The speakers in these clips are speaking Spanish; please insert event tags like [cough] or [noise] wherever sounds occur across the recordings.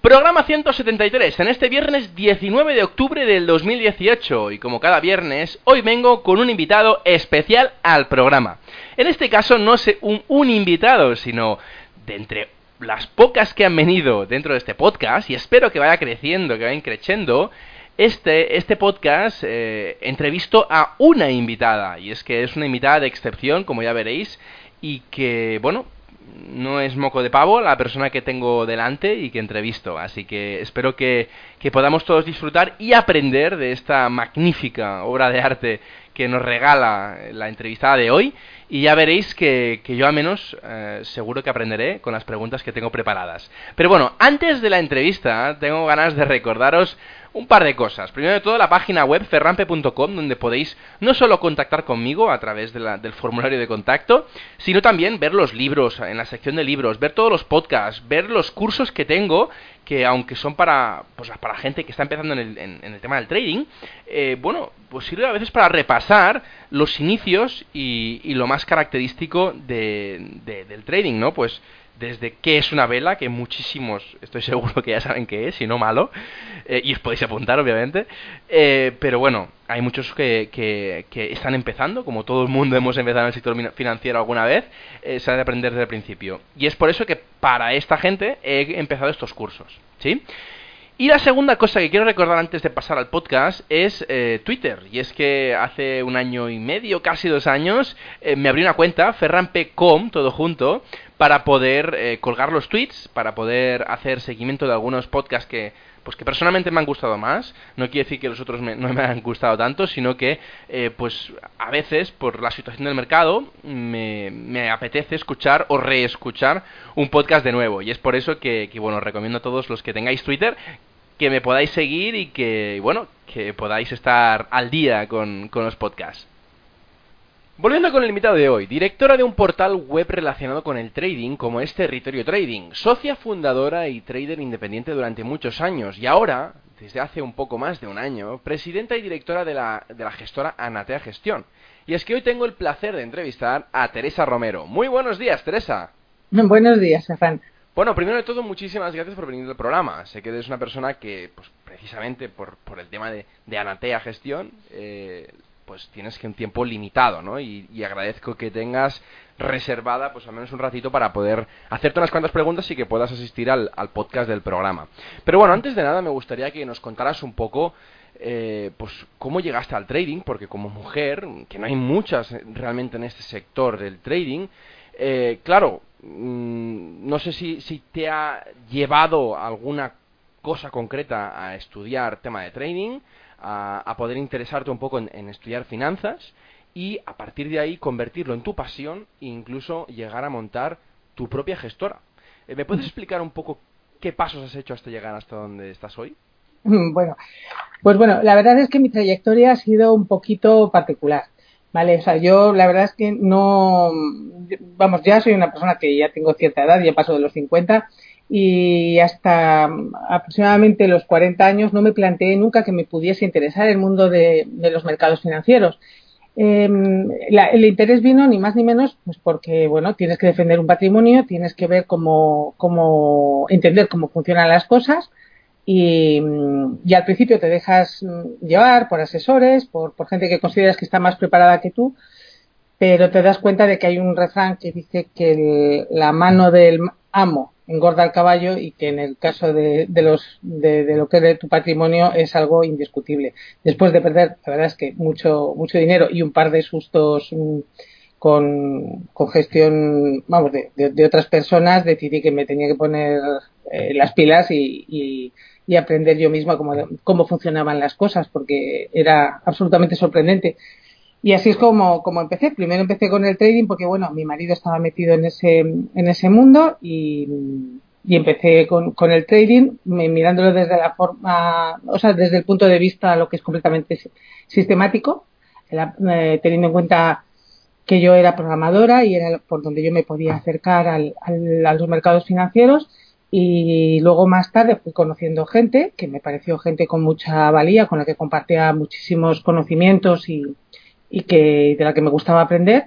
Programa 173, en este viernes 19 de octubre del 2018 y como cada viernes, hoy vengo con un invitado especial al programa. En este caso no es un, invitado, sino de entre las pocas que han venido dentro de este podcast y espero que vaya creciendo, que vaya creciendo, este, este podcast eh, entrevisto a una invitada, y es que es una invitada de excepción, como ya veréis, y que, bueno, no es moco de pavo la persona que tengo delante y que entrevisto. Así que espero que, que, podamos todos disfrutar y aprender de esta magnífica obra de arte que nos regala la entrevistada de hoy. Y ya veréis que, yo al menos eh, seguro que aprenderé con las preguntas que tengo preparadas. Pero bueno, antes de la entrevista tengo ganas de recordaros un par de cosas. Primero de todo, la página web ferrampe.com, donde podéis no solo contactar conmigo a través del formulario de contacto, sino también ver los libros, en la sección de libros, ver todos los podcasts, ver los cursos que tengo, que aunque son para, pues, para gente que está empezando en el, en, el tema del trading, eh, bueno, pues sirve a veces para repasar los inicios y, y lo más característico de, del trading, ¿no? Pues desde qué es una vela, que muchísimos estoy [laughs] seguro que ya saben qué es, si no malo, eh, y os podéis apuntar, obviamente. Eh, pero bueno, hay muchos que, que, están empezando, como todo el mundo [laughs] hemos empezado en el sector financiero alguna vez, eh, se ha de aprender desde el principio. Y es por eso que para esta gente he empezado estos cursos, ¿sí? Y la segunda cosa que quiero recordar antes de pasar al podcast es Twitter. Y es que hace un año y medio, casi dos años, me abrí una cuenta, ferrampe.com, todo junto, para poder eh, colgar los tweets, para poder hacer seguimiento de algunos podcasts que, pues que personalmente me han gustado más. No quiere decir que los otros [laughs] no me han gustado tanto, sino que, pues a veces, por la situación del mercado, me, me, apetece escuchar o reescuchar un podcast de nuevo. Y es por eso que, que, bueno, recomiendo a todos los que tengáis Twitter que me podáis seguir y que, bueno, que podáis estar al día con, con los podcasts. Volviendo con el invitado de hoy, directora de un portal web relacionado con el trading como es Territorio Trading, socia fundadora y trader independiente durante muchos años y ahora, desde hace un poco más de un año, presidenta y directora de la, de la gestora Anatea Gestión. Y es que hoy tengo el placer de entrevistar a Teresa Romero. Muy buenos días, Teresa. [laughs] Buenos días, Stefan. Bueno, primero de todo, muchísimas gracias por venir al programa. Sé que eres una persona que, pues precisamente por, por el tema de, de Anatea Gestión, eh, pues tienes que un tiempo limitado, ¿no? Y, agradezco que tengas reservada, pues al menos un ratito para poder hacerte unas cuantas preguntas y que puedas asistir al, podcast del programa. Pero bueno, antes de nada me gustaría que nos contaras un poco eh, pues cómo llegaste al trading, porque como mujer, que no hay muchas realmente en este sector del trading, eh, claro, Mm, no sé si, si te ha llevado alguna cosa concreta a estudiar tema de trading, a, poder interesarte un poco en, estudiar finanzas y a partir de ahí convertirlo en tu pasión e incluso llegar a montar tu propia gestora. Eh, ¿Me puedes explicar un poco qué pasos has hecho hasta llegar hasta donde estás hoy? [laughs] Bueno, pues bueno, la verdad es que mi trayectoria ha sido un poquito particular. Vale, o sea, yo la verdad es que no, vamos, ya soy una persona que ya tengo cierta edad, ya paso de los 50 y hasta aproximadamente los 40 años no me planteé nunca que me pudiese interesar el mundo de, los mercados financieros. La, el interés vino ni más ni menos pues porque bueno tienes que defender un patrimonio tienes que ver cómo, cómo entender cómo funcionan las cosas y, y, al principio te dejas llevar por asesores, por, por, gente que consideras que está más preparada que tú, pero te das cuenta de que hay un refrán que dice que la mano del amo engorda el caballo y que en el caso de, los de, lo que es tu patrimonio es algo indiscutible. Después de perder, la verdad es que mucho mucho dinero y un par de sustos mm, con, con gestión, vamos, de, otras personas, decidí que me tenía que poner eh, las pilas y, y, aprender yo misma cómo, cómo funcionaban las cosas, porque era absolutamente sorprendente. Y así es como, como empecé. Primero empecé con el trading porque, bueno, mi marido estaba metido en ese, en ese mundo y, y empecé con, con, el trading mirándolo desde la forma, o sea, desde el punto de vista lo que es completamente sistemático, eh, teniendo en cuenta que yo era programadora y era por donde yo me podía acercar al, a los mercados financieros y luego más tarde fui conociendo gente que me pareció gente con mucha valía, con la que compartía muchísimos conocimientos y, y que de la que me gustaba aprender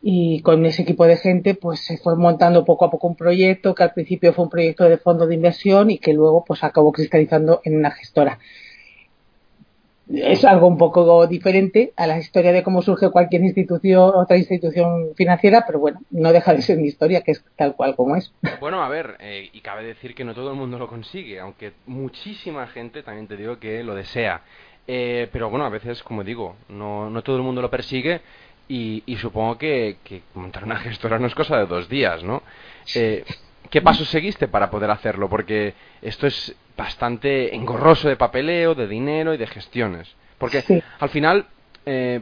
y con ese equipo de gente pues se fue montando poco a poco un proyecto que al principio fue un proyecto de fondo de inversión y que luego pues acabó cristalizando en una gestora es algo un poco diferente a la historia de cómo surge cualquier institución, otra institución financiera, pero bueno, no deja de ser mi historia, que es tal cual como es. Bueno, a ver, eh, y cabe decir que no todo el mundo lo consigue, aunque muchísima gente, también te digo, que lo desea. Eh, pero bueno, a veces, como digo, no, no todo el mundo lo persigue y, supongo que, montar una [laughs] gestora no es cosa de dos días, ¿no? Eh, ¿Qué pasos seguiste para poder hacerlo? Porque esto es bastante engorroso de papeleo, de dinero y de gestiones. Porque al final, eh,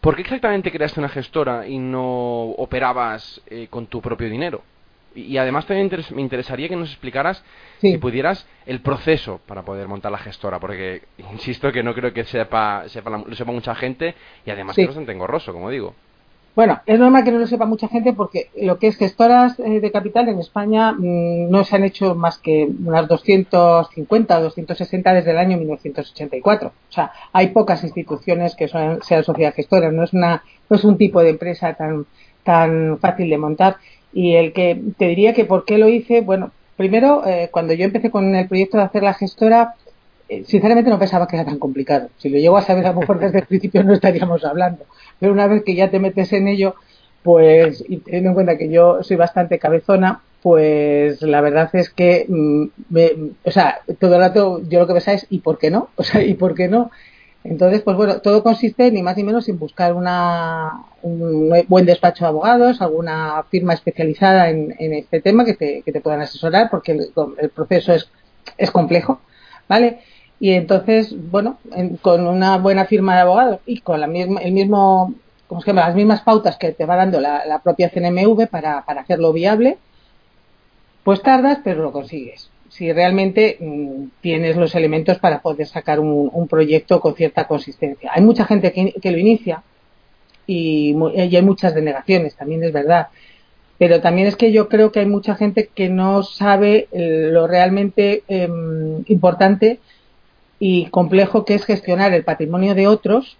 ¿por qué exactamente creaste una gestora y no operabas eh, con tu propio dinero? Y, además también me interesaría que nos explicaras, si pudieras, el proceso para poder montar la gestora, porque [laughs] insisto que no creo que sepa, sepa lo sepa mucha gente y además es bastante engorroso, como digo. Bueno, es normal que no lo sepa mucha gente porque lo que es gestoras eh, de capital en España mm, no se han hecho más que unas 250 o 260 desde el año 1984. O sea, hay pocas instituciones que sean sociedad gestora. No es una, no es un tipo de empresa tan, tan fácil de montar. Y el que te diría que por qué lo hice, bueno, primero, eh, cuando yo empecé con el proyecto de hacer la gestora, eh, sinceramente no pensaba que era tan complicado. Si lo llego a saber a lo mejor desde el principio no estaríamos hablando. Pero una vez que ya te metes en ello, pues, y teniendo en cuenta que yo soy bastante cabezona, pues la verdad es que, mm, o sea, todo el rato yo lo que pensaba es, ¿y por qué no? [laughs] O sea, ¿y por qué no? Entonces, pues bueno, todo consiste ni más ni menos en buscar una, un buen despacho de abogados, alguna firma especializada en, este tema que te, que te puedan asesorar, porque el, el proceso es, es complejo, ¿vale? Y entonces, bueno, con una buena firma de abogados y con la misma, el mismo, ¿cómo se llama? las mismas pautas que te va dando la, propia CNMV para, hacerlo viable, pues tardas, pero lo consigues. Si realmente mm, tienes los elementos para poder sacar un, proyecto con cierta consistencia. Hay mucha gente que, lo inicia y, y, hay muchas denegaciones, también es verdad. Pero también es que yo creo que hay mucha gente que no sabe eh, lo realmente em, importante y complejo que es gestionar el patrimonio de otros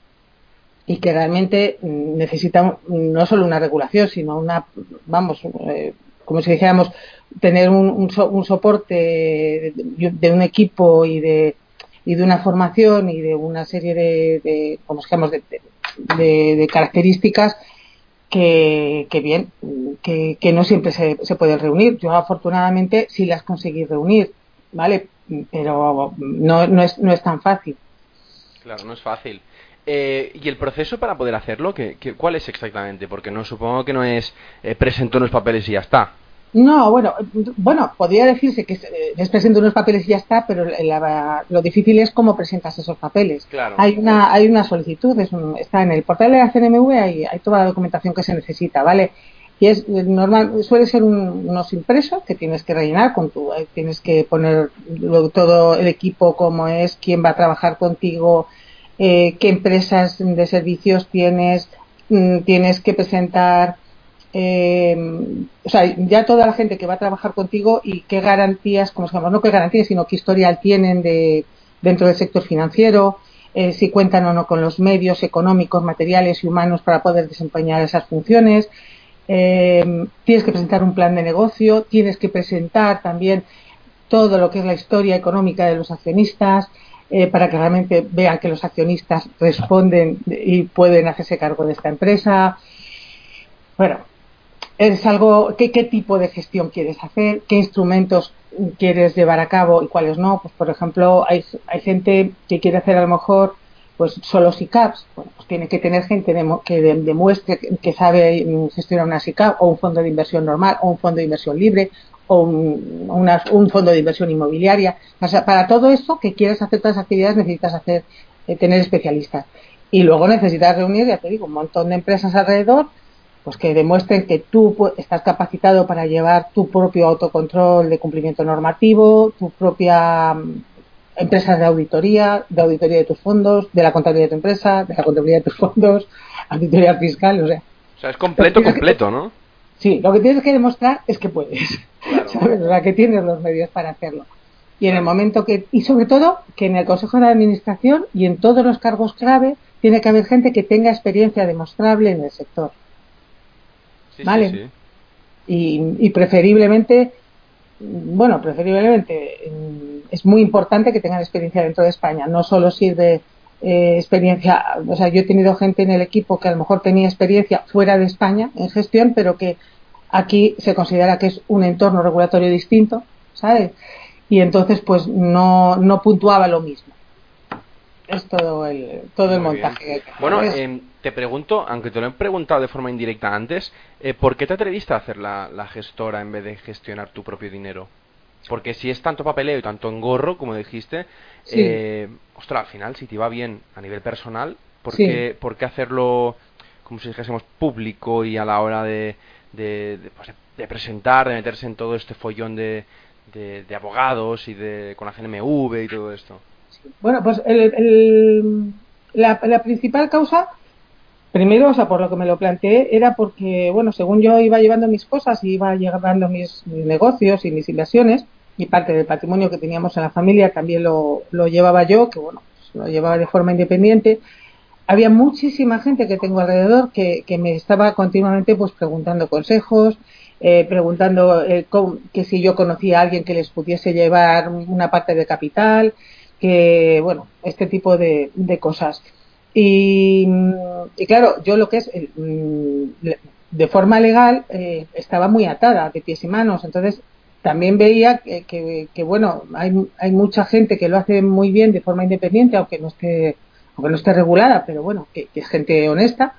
y que realmente mm, necesita no solo una regulación, sino una, vamos, eh, como si dijéramos, tener un, un, soporte de, un equipo y de, y de una formación y de una serie de, de como digamos, de, de, características que, que bien, que, que, no siempre se, se pueden reunir. Yo afortunadamente sí las conseguí reunir, ¿vale? pero no, no, es, no es tan fácil. Claro, no es fácil. Eh, ¿Y el proceso para poder hacerlo? ¿qué, cuál es exactamente? Porque no supongo que no es eh, presento unos papeles y ya está. No, bueno, bueno, podría decirse que eh, presento unos papeles y ya está, pero lo difícil es cómo presentas esos papeles. Claro, hay una hay una solicitud, es está en el portal de la CNMV, hay, hay toda la documentación que se necesita, ¿vale? y es normal suele ser unos impresos que tienes que rellenar con tu eh, tienes que poner todo el equipo cómo es quién va a trabajar contigo eh, qué empresas de servicios tienes mm, tienes que presentar eh, o sea ya toda la gente que va a trabajar contigo y qué garantías como se llama no qué garantías sino qué historial tienen de dentro del sector financiero si cuentan o no con los medios económicos materiales y humanos para poder desempeñar esas funciones eh, tienes que presentar un plan de negocio, tienes que presentar también todo lo que es la historia económica de los accionistas, eh, para que realmente vean que los accionistas responden y pueden hacerse cargo de esta empresa. Bueno, es algo, ¿qué, qué tipo de gestión quieres hacer? ¿Qué instrumentos quieres llevar a cabo y cuáles no? Pues, por ejemplo, hay, hay gente que quiere hacer a lo mejor pues solo SICAPs, bueno, pues tiene que tener gente que demuestre que sabe gestionar una SICAP o un fondo de inversión normal o un fondo de inversión libre o un, fondo de inversión inmobiliaria. O sea, para todo eso que quieres hacer todas las actividades necesitas hacer eh, tener especialistas. Y luego necesitas reunir, ya te digo, un montón de empresas alrededor pues que demuestren que tú estás capacitado para llevar tu propio autocontrol de cumplimiento normativo, tu propia empresas de auditoría, de auditoría de tus fondos, de la contabilidad de tu empresa, de la contabilidad de tus fondos, [laughs] auditoría fiscal, o sea. O sea, es completo, completo, ¿no? Sí, lo que tienes que demostrar es que puedes, [laughs] ¿sabes? O sea, que tienes los medios para hacerlo. Y en el momento que, y sobre todo, que en el Consejo de Administración y en todos los cargos clave, tiene que haber gente que tenga experiencia demostrable en el sector. ¿Vale? Sí, y, y preferiblemente bueno, preferiblemente es muy importante que tengan experiencia dentro de España. No solo sirve eh, experiencia, o sea, yo he tenido gente en el equipo que a lo mejor tenía experiencia fuera de España en gestión, pero que aquí se considera que es un entorno regulatorio distinto, ¿sabes? Y entonces, pues no, no puntuaba lo mismo. Es todo el, todo el montaje. bueno, eh, te pregunto, aunque te lo he preguntado de forma indirecta antes, eh, ¿por qué te atreviste a hacer la, gestora en vez de gestionar tu propio dinero? Porque si es tanto papeleo y tanto engorro, como dijiste, eh, ostras, al final, si te va bien a nivel personal, ¿por, qué, ¿por qué hacerlo, como si dijésemos, público y a la hora de, de, pues, presentar, de meterse en todo este follón de, de, abogados y de con la CNMV y todo esto? Bueno, pues el, la, la principal causa Primero, o sea, por lo que me lo planteé, era porque, bueno, según yo iba llevando mis cosas iba llevando mis, negocios y mis inversiones, y parte del patrimonio que teníamos en la familia también lo, lo llevaba yo, que bueno, pues lo llevaba de forma independiente. Había muchísima gente que tengo alrededor que, que me estaba continuamente pues preguntando consejos, eh, preguntando eh, que si yo conocía a alguien que les pudiese llevar una parte de capital, que bueno, este tipo de, cosas. Y, claro, yo lo que es mm, de forma legal eh, estaba muy atada de pies y manos. Entonces también veía que, bueno, hay, hay mucha gente que lo hace muy bien de forma independiente, aunque no esté, aunque no esté regulada, pero bueno, que, es gente honesta.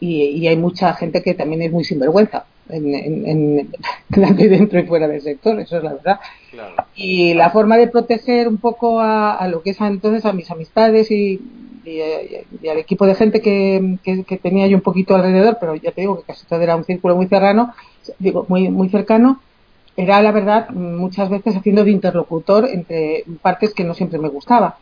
Y, hay mucha gente que también es muy sinvergüenza en, en, [laughs] dentro y fuera del sector, eso es la verdad. Y la forma de proteger un poco a, a, lo que es entonces a mis amistades y, y, al equipo de gente que, que, tenía yo un poquito alrededor, pero ya te digo que casi todo era un círculo muy cercano, digo, muy, muy cercano, era la verdad muchas veces haciendo de interlocutor entre partes que no siempre me gustaba.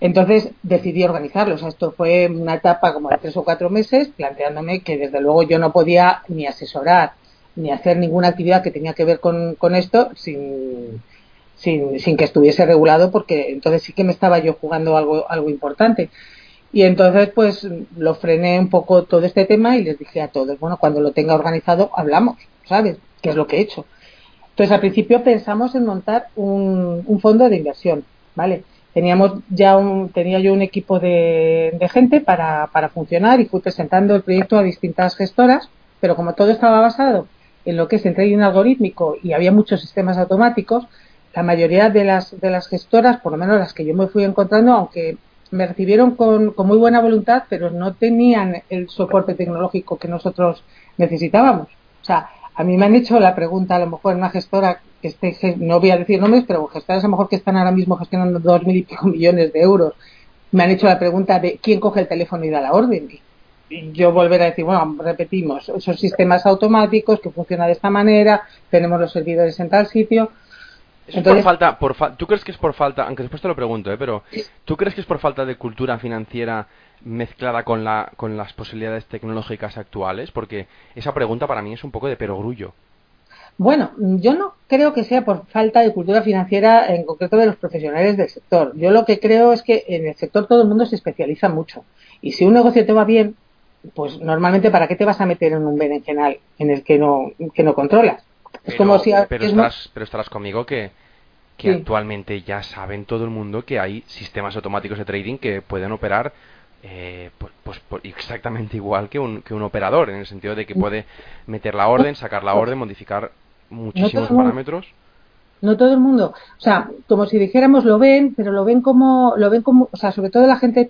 Entonces decidí organizarlo. O sea, esto fue una etapa como de tres o cuatro meses, planteándome que desde luego yo no podía ni asesorar ni hacer ninguna actividad que tenía que ver con, con esto sin, sin, sin que estuviese regulado, porque entonces sí que me estaba yo jugando algo, algo importante. Y entonces, pues lo frené un poco todo este tema y les dije a todos, bueno, cuando lo tenga organizado hablamos, ¿sabes? Que es lo que he hecho. Entonces, al principio pensamos en montar un, un fondo de inversión, ¿vale? Teníamos ya un, tenía yo un equipo de, de gente para, para funcionar y fui presentando el proyecto a distintas gestoras, pero como todo estaba basado en lo que es el trading algorítmico y había muchos sistemas automáticos, la mayoría de las, de las gestoras, por lo menos las que yo me fui encontrando, aunque me recibieron con, muy buena voluntad, pero no tenían el soporte tecnológico que nosotros necesitábamos. O sea, a mí me han hecho la pregunta, a lo mejor una gestora que esté, no voy a decir nombres, pero gestoras a lo mejor que están ahora mismo gestionando dos mil y pico millones de euros, me han hecho la pregunta de quién coge el teléfono y da la orden. Yo volver a decir, bueno, repetimos, esos sistemas automáticos que funcionan de esta manera, tenemos los servidores en tal sitio, por falta, por ¿Tú crees que es por falta, aunque después te lo pregunto, ¿eh? pero ¿tú crees que es por falta de cultura financiera mezclada con, la, con las posibilidades tecnológicas actuales? Porque esa pregunta para mí es un poco de perogrullo. Bueno, yo no creo que sea por falta de cultura financiera en concreto de los profesionales del sector. Yo lo que creo es que en el sector todo el mundo se especializa mucho. Y si un negocio te va bien, pues normalmente ¿para qué te vas a meter en un berenjenal en el que no, que no controlas? Es como si... Pero, estarás, pero estarás conmigo que, que actualmente ya saben todo el mundo que hay sistemas automáticos de trading que pueden operar eh, pues, pues, exactamente [laughs] igual que un, que un operador, en el sentido de que puede meter la orden, sacar la orden, modificar muchísimos parámetros no todo el mundo, o sea, como si dijéramos lo ven, pero lo ven como, lo ven como, o sea, sobre todo la gente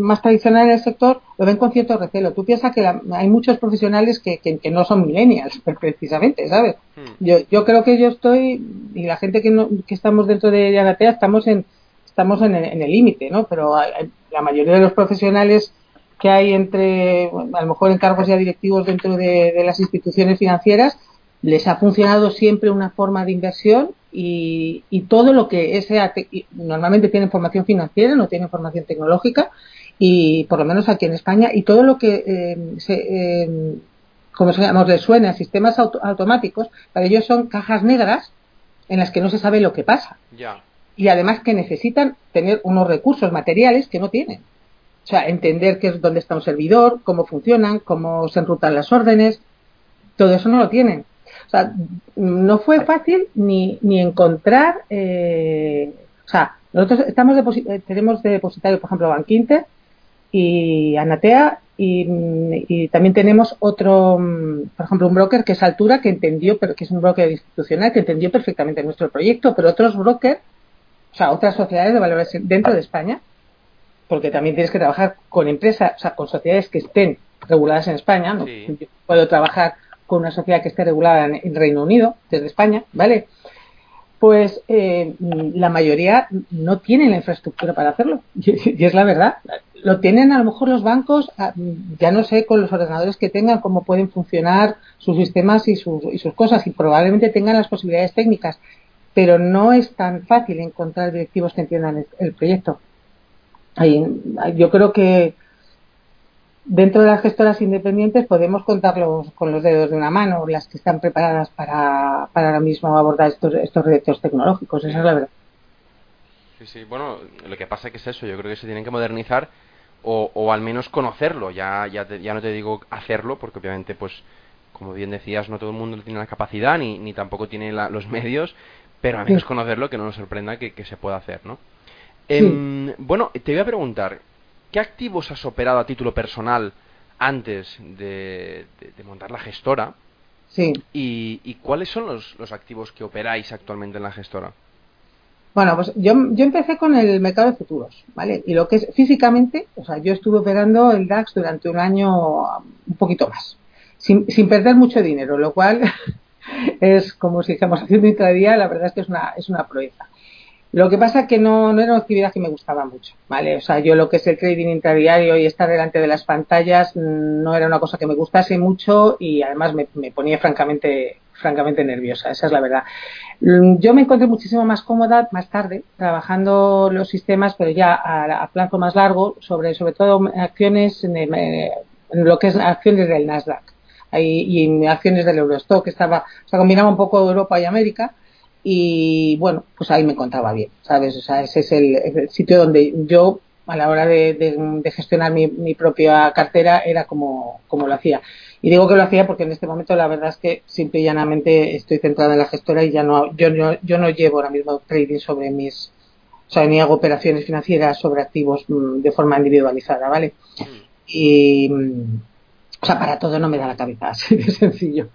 más tradicional del sector, lo ven con cierto recelo. Tú piensas que hay muchos profesionales que, que, no son millennials, [laughs] precisamente, ¿sabes? Hmm. Yo, yo creo que yo estoy, y la gente que, no, que estamos dentro de Yanatea estamos en, estamos en el límite, ¿no? Pero la mayoría de los profesionales que hay entre, a lo mejor encargos ya directivos dentro de las instituciones financieras, les ha funcionado siempre una forma de inversión y, todo lo que es normalmente tienen formación financiera, no tienen formación tecnológica y por lo menos aquí en España y todo lo que eh, se, eh, como se llama, les suena sistemas automáticos, para ellos son cajas negras en las que no se sabe lo que pasa. Y además que necesitan tener unos recursos materiales que no tienen. O sea, entender qué es dónde está un servidor, cómo funcionan, cómo se enrutan las órdenes, todo eso no lo tienen. Sea, no fue fácil ni, ni encontrar, eh, o sea, nosotros estamos eh, tenemos de depositario, por ejemplo, Bankinter y Anatea y, también tenemos otro, por ejemplo, un broker que es Altura, que entendió, pero que es un broker institucional, que entendió perfectamente nuestro proyecto, pero otros brokers, o sea, otras sociedades de valores dentro de España, porque también tienes que trabajar con empresas, o sea, con sociedades que estén reguladas en España. ¿no? puedo trabajar con una sociedad que esté regulada en, Reino Unido, desde España, ¿vale? Pues eh, la mayoría no tienen la infraestructura para hacerlo. [laughs] Y, es la verdad. Lo tienen a lo mejor los bancos, ah, ya no sé con los ordenadores que tengan cómo pueden funcionar sus sistemas y sus, y sus cosas, y probablemente tengan las posibilidades técnicas, pero no es tan fácil encontrar directivos que entiendan el proyecto. yo creo que Dentro de las gestoras independientes podemos contarlos con los dedos de una mano, las que están preparadas para, para ahora mismo abordar estos, estos retos tecnológicos, esa es la verdad. Sí, sí, bueno, lo que pasa que es eso, yo creo que se tienen que modernizar o, o al menos conocerlo, ya, ya, ya no te digo hacerlo, porque obviamente, pues, como bien decías, no todo el mundo tiene la capacidad ni, ni tampoco tiene los medios, pero al menos conocerlo, que no nos sorprenda que, que se pueda hacer, ¿no? Em, bueno, te voy a preguntar, ¿qué activos has operado a título personal antes de, montar la gestora? Sí. ¿Y, cuáles son los, activos que operáis actualmente en la gestora? Bueno, pues yo, yo empecé con el mercado de futuros, ¿vale? Y lo que es físicamente, o sea, yo estuve operando el DAX durante un año un poquito más, sin, sin perder mucho dinero, lo cual [laughs] es como si estamos haciendo intradía, la verdad es que es una, es una proeza. Lo que pasa es que no, no era una actividad que me gustaba mucho, ¿vale? O sea, yo lo que es el trading intradiario y estar delante de las pantallas mm, no era una cosa que me gustase mucho y además me, ponía francamente, francamente nerviosa, esa es la verdad. Mm, yo me encontré muchísimo más cómoda más tarde trabajando los sistemas, pero ya a, plazo más largo, sobre, sobre todo acciones en, lo que es acciones del Nasdaq y, en acciones del Eurostock, estaba, o sea, combinaba un poco Europa y América y bueno, pues ahí me encontraba bien, ¿sabes? O sea, ese es el, sitio donde yo a la hora de, gestionar mi, propia cartera era como, como lo hacía. Y digo que lo hacía porque en este momento la verdad es que simple y llanamente estoy centrada en la gestora y ya no, yo, no, yo no llevo ahora mismo trading sobre mis, o sea, ni hago operaciones financieras sobre activos mm, de forma individualizada, ¿vale? Y, mm, o sea, para todo no me da la cabeza, [laughs] así de sencillo.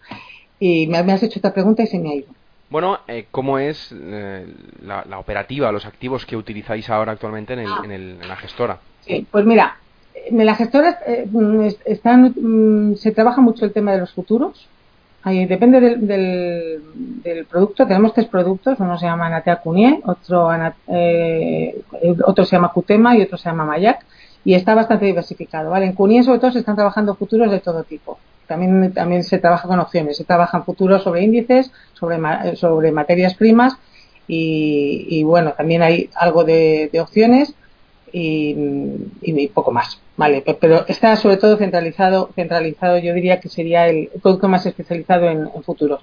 Y me, me has hecho esta pregunta y se me ha ido. Bueno, eh, ¿cómo es eh, la, operativa, los activos que utilizáis ahora actualmente en, ah. la gestora? Sí, pues mira, en la gestora eh, están, mm, se trabaja mucho el tema de los futuros. Ahí depende del, del, producto. Tenemos tres productos. Uno se llama Anatea Cunie, otro, otro se llama Cutema y otro se llama Mayak. Y está bastante diversificado. ¿vale? En Cunie, sobre todo, se están trabajando futuros de todo tipo también, también se trabaja con opciones, se trabajan futuros sobre índices, sobre, sobre materias primas y, bueno, también hay algo de, opciones y, poco más, ¿vale? Pero está sobre todo centralizado, centralizado yo diría que sería el producto más especializado en, futuros.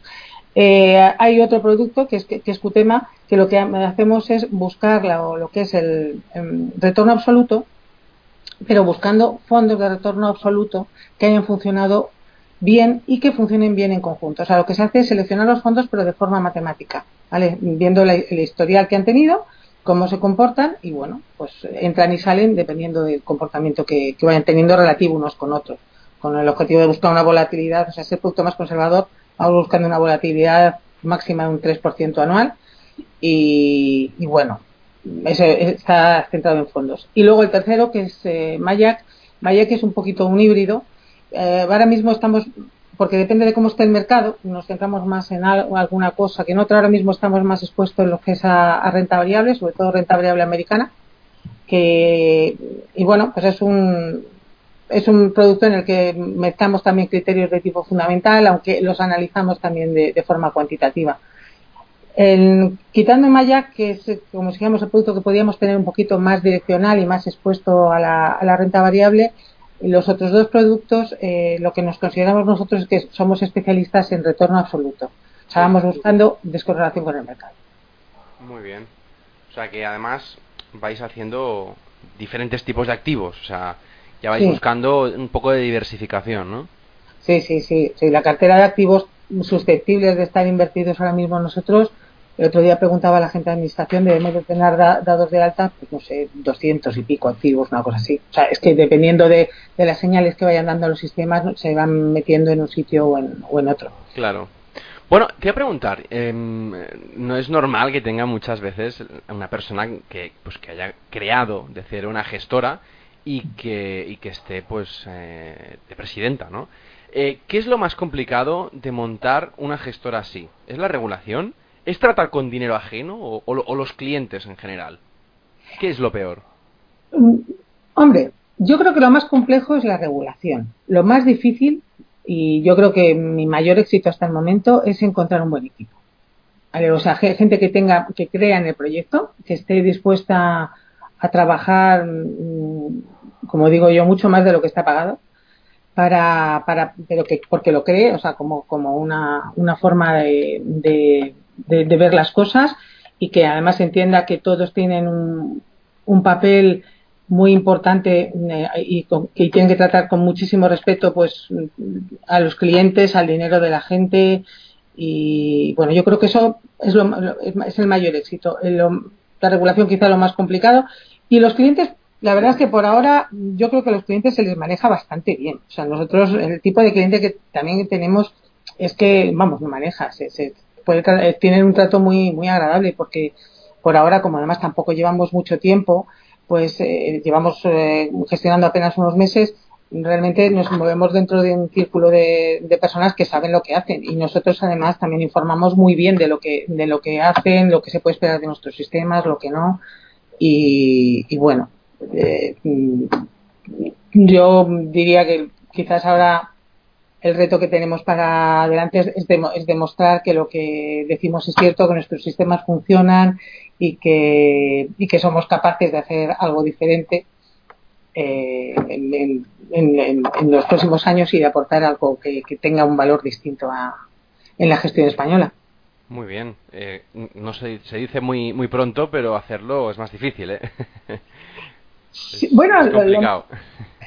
Eh, hay otro producto que es, que, es Qtema, que lo que hacemos es buscar lo, lo que es el, el retorno absoluto, pero buscando fondos de retorno absoluto que hayan funcionado bien y que funcionen bien en conjunto. O sea, lo que se hace es seleccionar los fondos, pero de forma matemática. Viendo la, el historial que han tenido, cómo se comportan y, bueno, pues entran y salen dependiendo del comportamiento que, vayan teniendo relativo unos con otros. Con el objetivo de buscar una volatilidad, o sea, ser producto más conservador, vamos buscando una volatilidad máxima de un 3% anual y, bueno, ese está centrado en fondos. Y luego el tercero, que es eh, Mayak. Mayak es un poquito un híbrido, eh, ahora mismo estamos, porque depende de cómo esté el mercado, nos centramos más en alguna cosa que en otra. Ahora mismo estamos más expuestos en lo que es a, renta variable, sobre todo renta variable americana, que, y bueno, pues es un, es un producto en el que mezclamos también criterios de tipo fundamental, aunque los analizamos también de, forma cuantitativa. Quitando Maya, que es, como decíamos, el producto que podíamos tener un poquito más direccional y más expuesto a la renta variable, los otros dos productos, eh, lo que nos consideramos nosotros es que somos especialistas en retorno absoluto. Estábamos buscando descorrelación con el mercado. Muy bien. O sea que además vais haciendo diferentes tipos de activos. O sea, ya vais buscando un poco de diversificación, ¿no? Sí, sí, sí, sí. La cartera de activos susceptibles de estar invertidos ahora mismo nosotros el otro día preguntaba a la gente de administración, debemos de tener dados de alta, pues no sé, 200 y pico activos, una cosa así. O sea, es que dependiendo de, las señales que vayan dando los sistemas, se van metiendo en un sitio o en, o en otro. Claro. Bueno, te voy a preguntar, em, no es normal que tenga muchas veces una persona que, pues, que haya creado de cero una gestora y que, y que esté pues eh, de presidenta, ¿no? Eh, ¿Qué es lo más complicado de montar una gestora así? ¿Es la regulación? ¿Es tratar con dinero ajeno o, los clientes en general? ¿Qué es lo peor? Mm, hombre, yo creo que lo más complejo es la regulación. Lo más difícil, y yo creo que mi mayor éxito hasta el momento, es encontrar un buen equipo. O sea, gente que tenga, que crea en el proyecto, que esté dispuesta a trabajar, mm, como digo yo, mucho más de lo que está pagado, para, para, pero que, porque lo cree, o sea, como, como una, una forma de de, ver las cosas y que además entienda que todos tienen un, papel muy importante eh, y que tienen que tratar con muchísimo respeto pues a los clientes, al dinero de la gente y bueno, yo creo que eso es, lo, es el mayor éxito. la regulación quizá lo más complicado y los clientes, la verdad es que por ahora yo creo que a los clientes se les maneja bastante bien. O sea, nosotros el tipo de cliente que también tenemos es que, vamos, no maneja, se, eh, tienen un trato muy, muy agradable porque por ahora, como además tampoco llevamos mucho tiempo, pues eh, llevamos eh, gestionando apenas unos meses, realmente nos movemos dentro de un círculo de, personas que saben lo que hacen. Y nosotros además también informamos muy bien de lo que de lo que hacen, lo que se puede esperar de nuestros sistemas, lo que no. Y, bueno, yo diría que quizás ahora el reto que tenemos para adelante es, demostrar que lo que decimos es cierto, que nuestros sistemas funcionan y que, y que somos capaces de hacer algo diferente eh, en, los próximos años y de aportar algo que, tenga un valor distinto en la gestión española. Muy bien. Eh, no se, se, dice muy muy pronto, pero hacerlo es más difícil, ¿eh? [laughs] bueno, es complicado.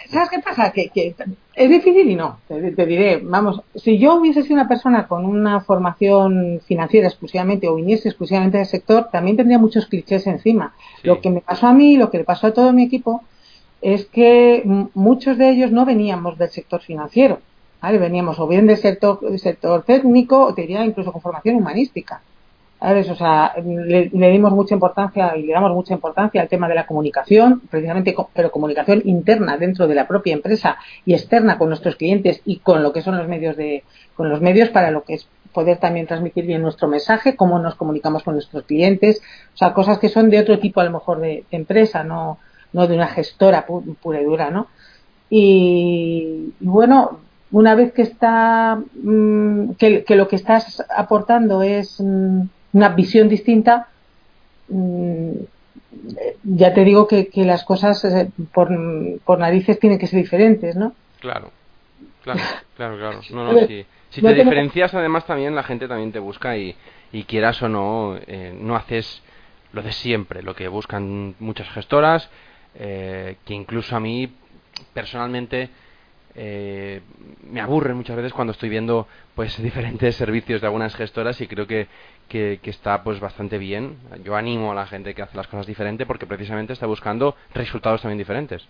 ¿Sabes qué pasa? Que, es difícil y no. Te, diré, vamos, si yo hubiese sido una persona con una formación financiera exclusivamente o viniese exclusivamente del sector, también tendría muchos clichés encima. Lo que me pasó a mí, lo que le pasó a todo mi equipo, es que muchos de ellos no veníamos del sector financiero. ¿vale? Veníamos o bien del sector, del sector técnico, o te diría incluso con formación humanística. O sea, le, dimos mucha importancia y le damos mucha importancia al tema de la comunicación, precisamente, pero comunicación interna dentro de la propia empresa y externa con nuestros clientes y con lo que son los medios de, con los medios para lo que es poder también transmitir bien nuestro mensaje, cómo nos comunicamos con nuestros clientes, o sea, cosas que son de otro tipo a lo mejor de, empresa, no, no de una gestora pura y dura, ¿no? Y, bueno, una vez que está, mm, que, lo que estás aportando es mm, una visión distinta, mm, ya te digo que, las cosas eh, por, por, narices tienen que ser diferentes, ¿no? Claro, claro, [laughs] claro, claro. No, no, si, si te diferencias, además también la gente también te busca y, y quieras o no, eh, no haces lo de siempre, lo que buscan muchas gestoras, eh, que incluso a mí personalmente eh, me aburren muchas veces cuando estoy viendo pues [laughs] diferentes servicios de algunas gestoras y creo que, que, está pues bastante bien. Yo animo a la gente que hace las cosas diferente porque precisamente está buscando resultados también diferentes.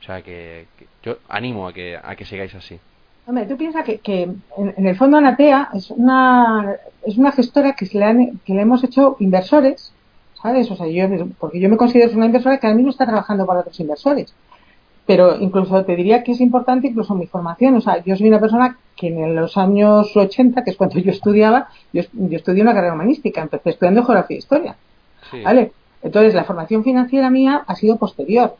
O sea que, yo animo a que, a que sigáis así. Hombre, tú piensas que, que en, el fondo Anatea es una, es una gestora que, se le que le hemos hecho inversores, ¿sabes? O sea, yo, porque yo me considero una inversora que ahora mismo está trabajando para otros inversores. Pero incluso te diría que es importante incluso mi formación. O sea, yo soy una persona que en los años 80, que es cuando yo estudiaba, yo, yo estudié una carrera humanística, empecé estudiando geografía e historia. ¿Vale? Entonces, la formación financiera mía ha sido posterior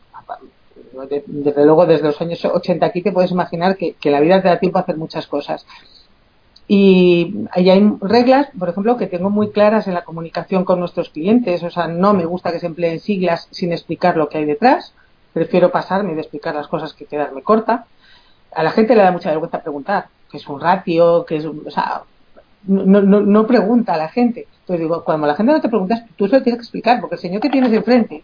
desde luego desde los años 80 aquí te puedes imaginar que, la vida te da tiempo a hacer muchas cosas. Y ahí hay reglas, por ejemplo, que tengo muy claras en la comunicación con nuestros clientes. O sea, no me gusta que se empleen siglas sin explicar lo que hay detrás. Prefiero pasarme de explicar las cosas que quedarme corta. A la gente le da mucha vergüenza preguntar, que es un ratio, que es un, o sea, no, no, no pregunta a la gente. Entonces digo, cuando la gente no te pregunta, tú se lo tienes que explicar, porque el señor que tienes enfrente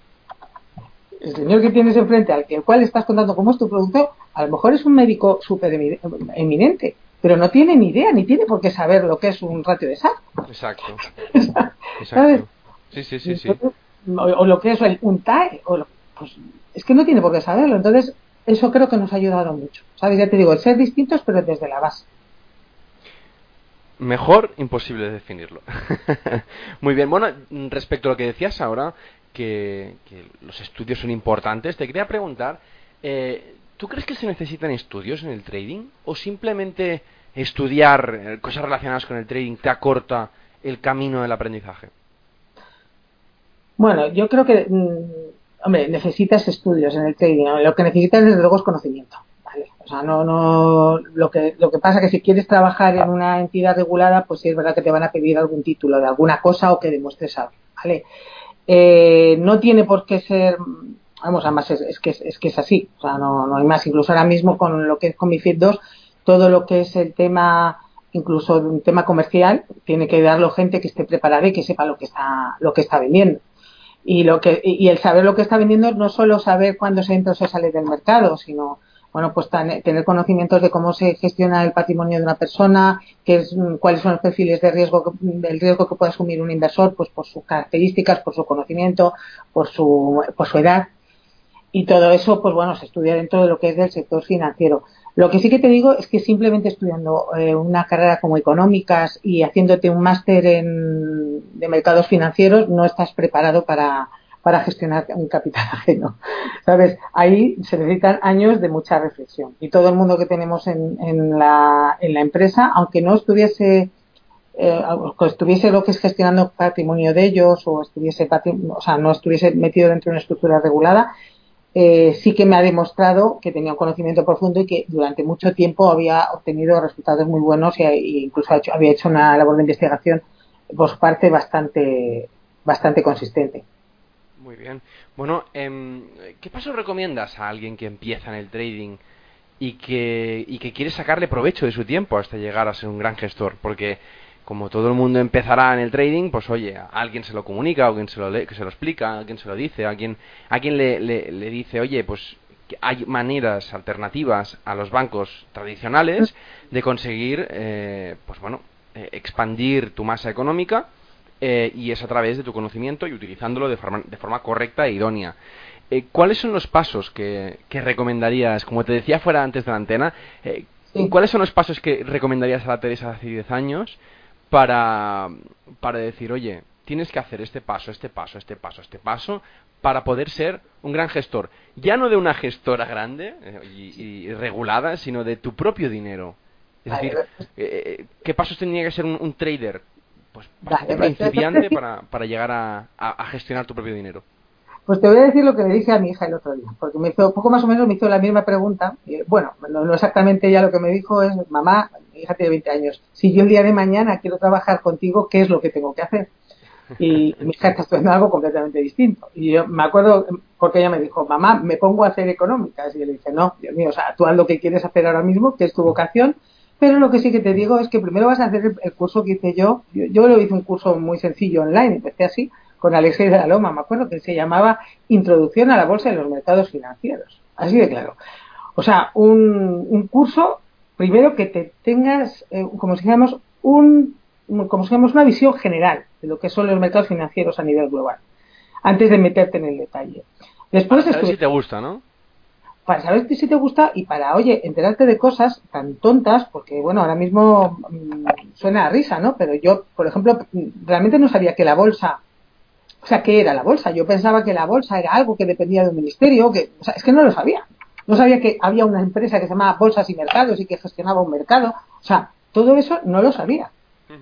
el señor que tienes enfrente al que, cual estás contando cómo es tu producto, a lo mejor es un médico súper eminente, pero no tiene ni idea, ni tiene por qué saber lo que es un ratio de SAT. Exacto. [laughs] Exacto. Sí, sí, sí, sí. O, lo que es un TAE, o pues es que no tiene por qué saberlo. Entonces, eso creo que nos ha ayudado mucho. ¿Sabes? Ya te digo, el ser distintos, pero desde la base. Mejor imposible definirlo. [laughs] Muy bien, bueno, respecto a lo que decías ahora, que, los estudios son importantes, te quería preguntar, eh, ¿tú crees que se necesitan estudios en el trading o simplemente estudiar eh, cosas relacionadas con el trading te acorta el camino del aprendizaje? Bueno, yo creo que, mm, hombre, necesitas estudios en el trading. Lo que necesitas, desde luego, es conocimiento. ¿vale? O sea, no, no, lo que, lo que pasa es que si quieres trabajar en una entidad regulada, pues sí es verdad que te van a pedir algún título de alguna cosa o que demuestres algo, ¿vale? Eh, no tiene por qué ser, vamos, además es, que, es que es así, o sea, no, no hay más. Incluso ahora mismo con lo que es con mi FIT 2, todo lo que es el tema, incluso un tema comercial, tiene que darlo gente que esté preparada y que sepa lo que está, lo que está vendiendo. Y, lo que, y el saber lo que está vendiendo no solo saber cuándo se entra o se sale del mercado, sino bueno, pues tener conocimientos de cómo se gestiona el patrimonio de una persona, qué es, mm, cuáles son los perfiles de riesgo, del riesgo que puede asumir un inversor, pues por sus características, por su conocimiento, por su, por su edad. Y todo eso, pues bueno, se estudia dentro de lo que es del sector financiero. Lo que sí que te digo es que simplemente estudiando eh, una carrera como económicas y haciéndote un máster en, de mercados financieros no estás preparado para, para gestionar un capital [laughs] ajeno. ¿Sabes? Ahí se necesitan años de mucha reflexión. Y todo el mundo que tenemos en, en, la, en la empresa, aunque no estuviese eh, estuviese lo que es gestionando patrimonio de ellos o estuviese o sea no estuviese metido dentro de una estructura regulada eh, sí que me ha demostrado que tenía un conocimiento profundo y que durante mucho tiempo había obtenido resultados muy buenos e, incluso había hecho una labor de investigación por su parte bastante bastante consistente muy bien. Bueno, em, ¿qué paso recomiendas a alguien que empieza en el trading y que, y que quiere sacarle provecho de su tiempo hasta llegar a ser un gran gestor? Porque como todo el mundo empezará en el trading, pues oye, a alguien se lo comunica, a alguien se lo, que se lo explica, a alguien se lo dice, a alguien, a alguien le, le, dice, oye, pues hay maneras alternativas a los bancos tradicionales de conseguir, eh, pues bueno, eh, expandir tu masa económica eh, y es a través de tu conocimiento y utilizándolo de forma, de forma correcta e idónea. Eh, ¿Cuáles son los pasos que, recomendarías, como te decía fuera antes de la antena, eh, cuáles son los pasos que recomendarías a la Teresa hace 10 años para, para decir, oye, tienes que hacer este paso, este paso, este paso, este paso, para poder ser un gran gestor? Ya no de una gestora grande y, regulada, sino de tu propio dinero. Es decir, ¿qué pasos tendría que ser un trader pues principiante para, para llegar a, a, gestionar tu propio dinero? Pues te voy a decir lo que le dije a mi hija el otro día, porque me hizo, poco más o menos me hizo la misma pregunta. bueno, no, exactamente ella lo que me dijo es, mamá, mi hija tiene 20 años, si yo el día de mañana quiero trabajar contigo, ¿qué es lo que tengo que hacer? Y [laughs] mi hija está estudiando algo completamente distinto. Y yo me acuerdo, porque ella me dijo, mamá, me pongo a hacer económicas. Y yo le dije, no, Dios mío, o sea, tú haz lo que quieres hacer ahora mismo, que es tu vocación, pero lo que sí que te digo es que primero vas a hacer el, curso que hice yo. yo. lo hice un curso muy sencillo online, empecé así, con Alexei de la Loma, me acuerdo que se llamaba Introducción a la Bolsa y los Mercados Financieros. Así de claro. O sea, un, un curso, primero que te tengas, eh, como si dijéramos, un, como si una visión general de lo que son los mercados financieros a nivel global, antes de meterte en el detalle. Después para saber si te gusta, ¿no? Para saber si te gusta y para, oye, enterarte de cosas tan tontas, porque, bueno, ahora mismo mmm, suena a risa, ¿no? Pero yo, por ejemplo, realmente no sabía que la bolsa o sea, ¿qué era la bolsa? Yo pensaba que la bolsa era algo que dependía de un ministerio, que, o sea, es que no lo sabía. No sabía que había una empresa que se llamaba Bolsas y Mercados y que gestionaba un mercado. O sea, todo eso no lo sabía.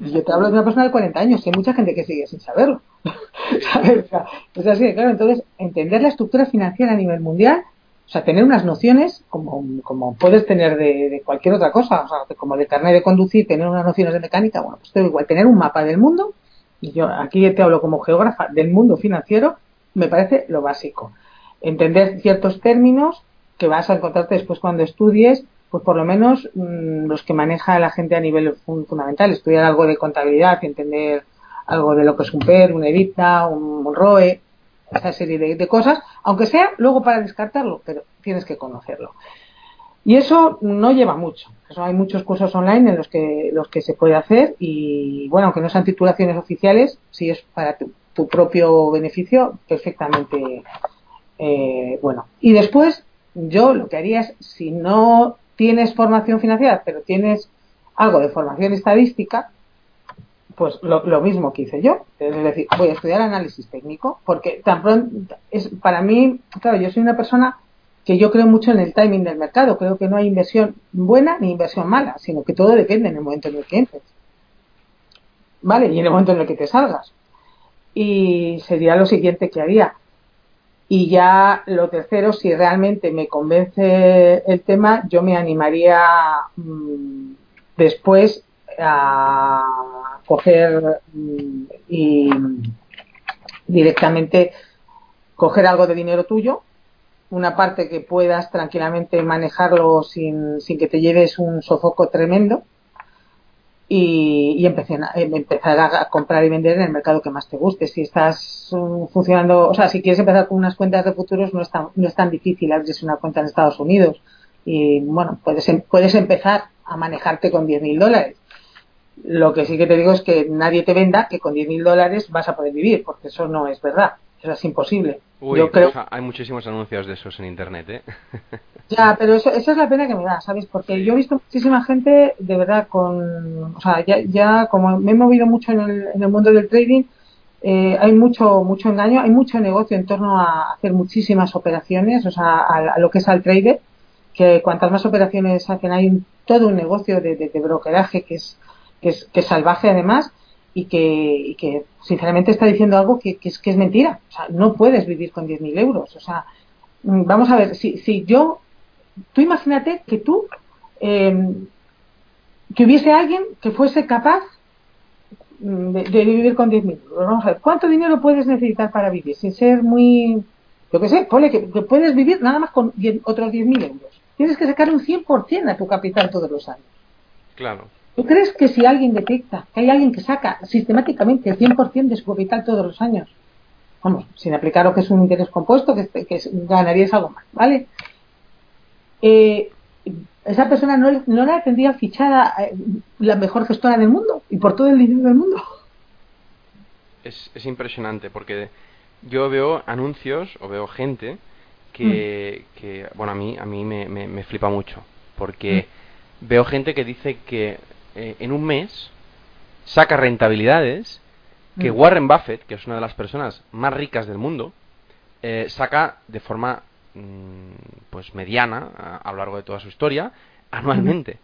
Y yo te hablo de una persona de 40 años, que hay mucha gente que sigue sin saberlo. [laughs] ¿Sabes? O sea, es así, claro. Entonces, entender la estructura financiera a nivel mundial, o sea, tener unas nociones como, como puedes tener de, de cualquier otra cosa, o sea, como de carnet de conducir, tener unas nociones de mecánica, bueno, pues todo igual, tener un mapa del mundo, y yo aquí te hablo como geógrafa del mundo financiero, me parece lo básico. Entender ciertos términos que vas a encontrarte después cuando estudies, pues por lo menos mmm, los que maneja la gente a nivel fundamental, estudiar algo de contabilidad, entender algo de lo que es un PER, un EBITDA, un, un ROE, esa serie de, cosas, aunque sea luego para descartarlo, pero tienes que conocerlo. Y eso no lleva mucho. Eso hay muchos cursos online en los que, los que se puede hacer y, bueno, aunque no sean titulaciones oficiales, si es para tu, tu propio beneficio, perfectamente eh, bueno. Y después, yo lo que haría es, si no tienes formación financiera, pero tienes algo de formación estadística, pues lo, mismo que hice yo. Es decir, voy a estudiar análisis técnico, porque tan pronto, es, para mí, claro, yo soy una persona que yo creo mucho en el timing del mercado. Creo que no hay inversión buena ni inversión mala, sino que todo depende en el momento en el que entres. ¿Vale? Y en el momento en el que te salgas. Y sería lo siguiente que haría. Y ya lo tercero, si realmente me convence el tema, yo me animaría mmm, después a coger mmm, y directamente coger algo de dinero tuyo una parte que puedas tranquilamente manejarlo sin, sin que te lleves un sofoco tremendo y, y empecé, empezar a comprar y vender en el mercado que más te guste. Si estás um, funcionando, o sea, si quieres empezar con unas cuentas de futuros no es tan, no es tan difícil abrirse una cuenta en Estados Unidos y bueno, puedes, em, puedes empezar a manejarte con 10.000 dólares. Lo que sí que te digo es que nadie te venda que con 10.000 dólares vas a poder vivir, porque eso no es verdad. Eso es imposible. Uy, Yo creo... hay muchísimos anuncios de esos en internet, ¿eh? [laughs] ya, pero eso, esa es la pena que me da, ¿sabes? Porque sí. yo he visto muchísima gente, de verdad, con. O sea, ya, ya como me he movido mucho en el, en el mundo del trading, eh, hay mucho, mucho engaño, hay mucho negocio en torno a hacer muchísimas operaciones, o sea, a, a lo que es al trader, que cuantas más operaciones hacen, hay un, todo un negocio de, de, de brokeraje que es, que es, que es salvaje además y que, y que sinceramente está diciendo algo que, es, mentira. O sea, no puedes vivir con 10.000 euros. O sea, vamos a ver, si, si yo, tú imagínate que tú, eh, que hubiese alguien que fuese capaz de, de vivir con 10.000 euros. Vamos a ver, ¿cuánto dinero puedes necesitar para vivir? Sin ser muy, yo qué sé, ponle que, que puedes vivir nada más con 10, otros 10.000 euros. Tienes que sacar un 100% a tu capital todos los años. Claro. ¿Tú crees que si alguien detecta que hay alguien que saca sistemáticamente el 100% de su capital todos los años, vamos, sin aplicar lo que es un interés compuesto, que, que ganarías algo más, ¿vale? Eh, esa persona no, no la tendría fichada eh, la mejor gestora del mundo y por todo el dinero del mundo. Es, es impresionante porque yo veo anuncios o veo gente que, mm. que bueno, a mí, a mí me, me, me flipa mucho porque mm. veo gente que dice que eh, en un mes saca rentabilidades que mm. Warren Buffett, que es una de las personas más ricas del mundo, eh, saca de forma mm, pues mediana a, a, lo largo de toda su historia anualmente.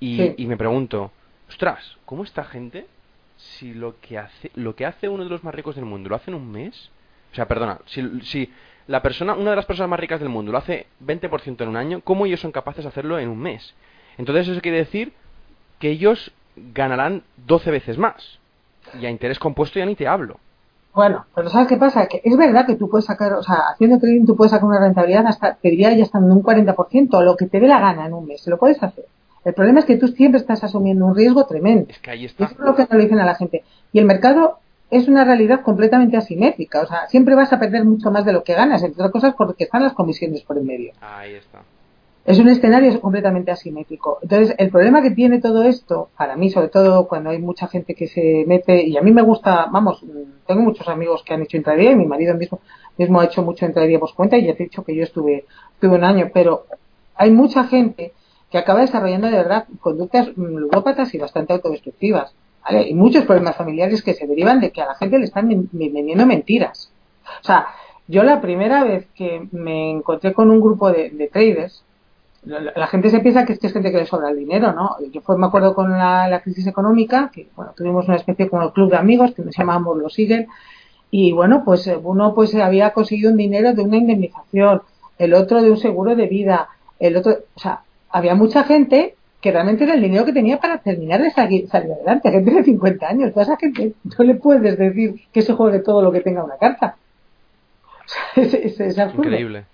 Y, sí. y, me pregunto, ostras, ¿cómo esta gente si lo que hace lo que hace uno de los más ricos del mundo lo hace en un mes? O sea, perdona, si, si la persona, una de las personas más ricas del mundo lo hace 20% en un año, ¿cómo ellos son capaces de hacerlo en un mes? Entonces eso quiere decir que ellos ganarán 12 veces más. Y a interés compuesto ya ni te hablo. Bueno, pero ¿sabes qué pasa? Que es verdad que tú puedes sacar, o sea, haciendo trading tú puedes sacar una rentabilidad hasta, te diría ya hasta en un 40%, lo que te dé la gana en un mes, lo puedes hacer. El problema es que tú siempre estás asumiendo un riesgo tremendo. Es que ahí está. Eso es lo que no le dicen a la gente. Y el mercado es una realidad completamente asimétrica. O sea, siempre vas a perder mucho más de lo que ganas, entre otras cosas porque están las comisiones por el medio. Ahí está. Es un escenario completamente asimétrico. Entonces, el problema que tiene todo esto, para mí, sobre todo cuando hay mucha gente que se mete, y a mí me gusta, vamos, tengo muchos amigos que han hecho intradía, y mi marido mismo, mismo ha hecho mucho intradía por cuenta, y ya te he dicho que yo estuve, estuve un año, pero hay mucha gente que acaba desarrollando de verdad conductas ludópatas y bastante autodestructivas. ¿vale? Y muchos problemas familiares que se derivan de que a la gente le están vendiendo mentiras. O sea, yo la primera vez que me encontré con un grupo de traders, la, gente se piensa que es, gente que le sobra el dinero, ¿no? Yo fue, me acuerdo con la, crisis económica, que bueno, tuvimos una especie como el club de amigos que nos llamábamos los siguen y bueno, pues eh, uno pues había conseguido un dinero de una indemnización, el otro de un seguro de vida, el otro, o sea, había mucha gente que realmente era el dinero que tenía para terminar de salir, salir adelante, gente de 50 años, toda esa gente no le puedes decir que se juegue todo lo que tenga una carta. [laughs] es, es, Increíble.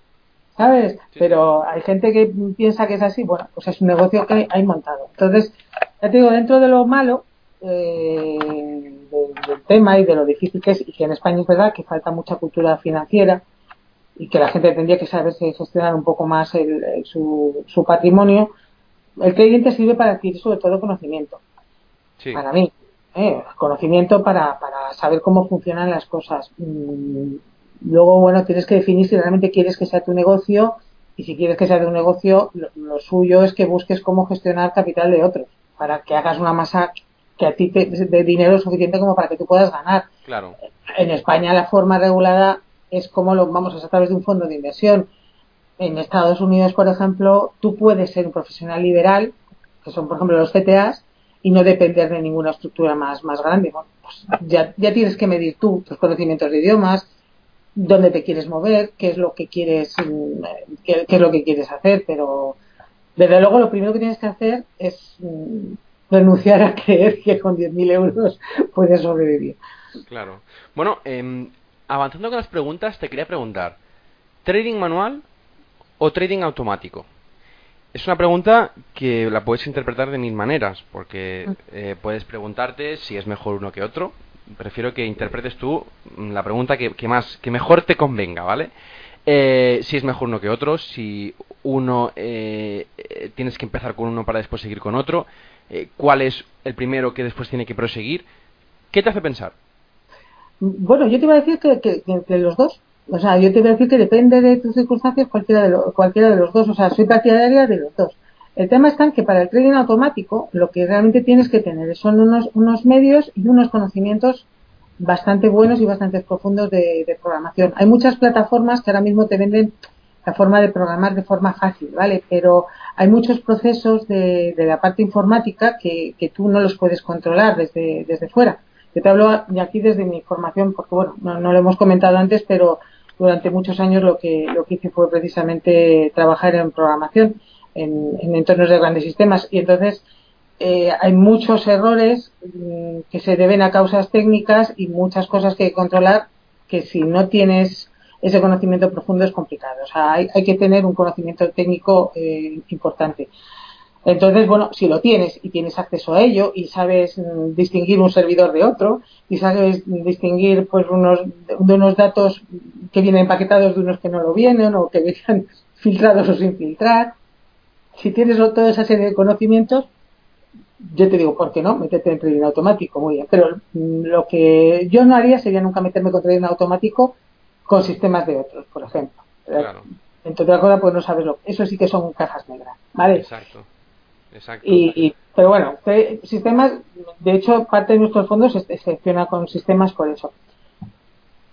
¿Sabes? Pero hay gente que piensa que es así, bueno, pues es un negocio que hay, montado. Entonces, ya te digo, dentro de lo malo eh, del, tema y de lo difícil que es, y que en España es verdad que falta mucha cultura financiera y que la gente tendría que saberse gestionar un poco más su, su patrimonio, el trading te sirve para adquirir sobre todo conocimiento. Para mí. ¿eh? Conocimiento para, para saber cómo funcionan las cosas. Mm, Luego, bueno, tienes que definir si realmente quieres que sea tu negocio y si quieres que sea tu negocio, lo, suyo es que busques cómo gestionar capital de otros para que hagas una masa que a ti te de dinero suficiente como para que tú puedas ganar. Claro. En España la forma regulada es como lo vamos a través de un fondo de inversión. En Estados Unidos, por ejemplo, tú puedes ser un profesional liberal, que son por ejemplo los CTAs, y no depender de ninguna estructura más, más grande. Bueno, pues ya, ya tienes que medir tú tus conocimientos de idiomas, dónde te quieres mover, qué es lo que quieres, mm, qué, es lo que quieres hacer, pero desde luego lo primero que tienes que hacer es mm, renunciar a creer que con 10.000 euros puedes sobrevivir. Claro. Bueno, eh, avanzando con las preguntas, te quería preguntar, ¿trading manual o trading automático? Es una pregunta que la puedes interpretar de mil maneras, porque mm. eh, puedes preguntarte si es mejor uno que otro, prefiero que interpretes tú la pregunta que, más que mejor te convenga, ¿vale? Eh, si es mejor uno que otro, si uno eh, eh, tienes que empezar con uno para después seguir con otro, cuál es el primero que después tiene que proseguir, ¿qué te hace pensar? Bueno, yo te iba a decir que, que, los dos. O sea, yo te iba a decir que depende de tus circunstancias cualquiera de, cualquiera de los dos. O sea, soy partidaria de los dos. El tema está en que para el trading automático lo que realmente tienes que tener son unos, unos medios y unos conocimientos bastante buenos y bastante profundos de, programación. Hay muchas plataformas que ahora mismo te venden la forma de programar de forma fácil, ¿vale? Pero hay muchos procesos de, la parte informática que, que, tú no los puedes controlar desde, desde fuera. Yo te hablo aquí desde mi formación, porque bueno, no, no, lo hemos comentado antes, pero durante muchos años lo que, lo que hice fue precisamente trabajar en programación en, entornos de grandes sistemas. Y entonces eh, hay muchos errores mm, que se deben a causas técnicas y muchas cosas que controlar que si no tienes ese conocimiento profundo es complicado. O sea, hay, hay que tener un conocimiento técnico eh, importante. Entonces, bueno, si lo tienes y tienes acceso a ello y sabes mm, distinguir un servidor de otro y sabes distinguir pues unos de unos datos que vienen empaquetados de unos que no lo vienen o que vienen [laughs] filtrados o sin filtrar, si tienes toda esa serie de conocimientos, yo te digo, ¿por qué no? Métete en trading automático, muy bien. Pero lo que yo no haría sería nunca meterme con trading automático con sistemas de otros, por ejemplo. Claro. Entre otras cosas, pues no sabes lo Eso sí que son cajas negras, ¿vale? Exacto. Exacto. Y, pero bueno, sistemas, de hecho, parte de nuestros fondos se selecciona con sistemas por eso.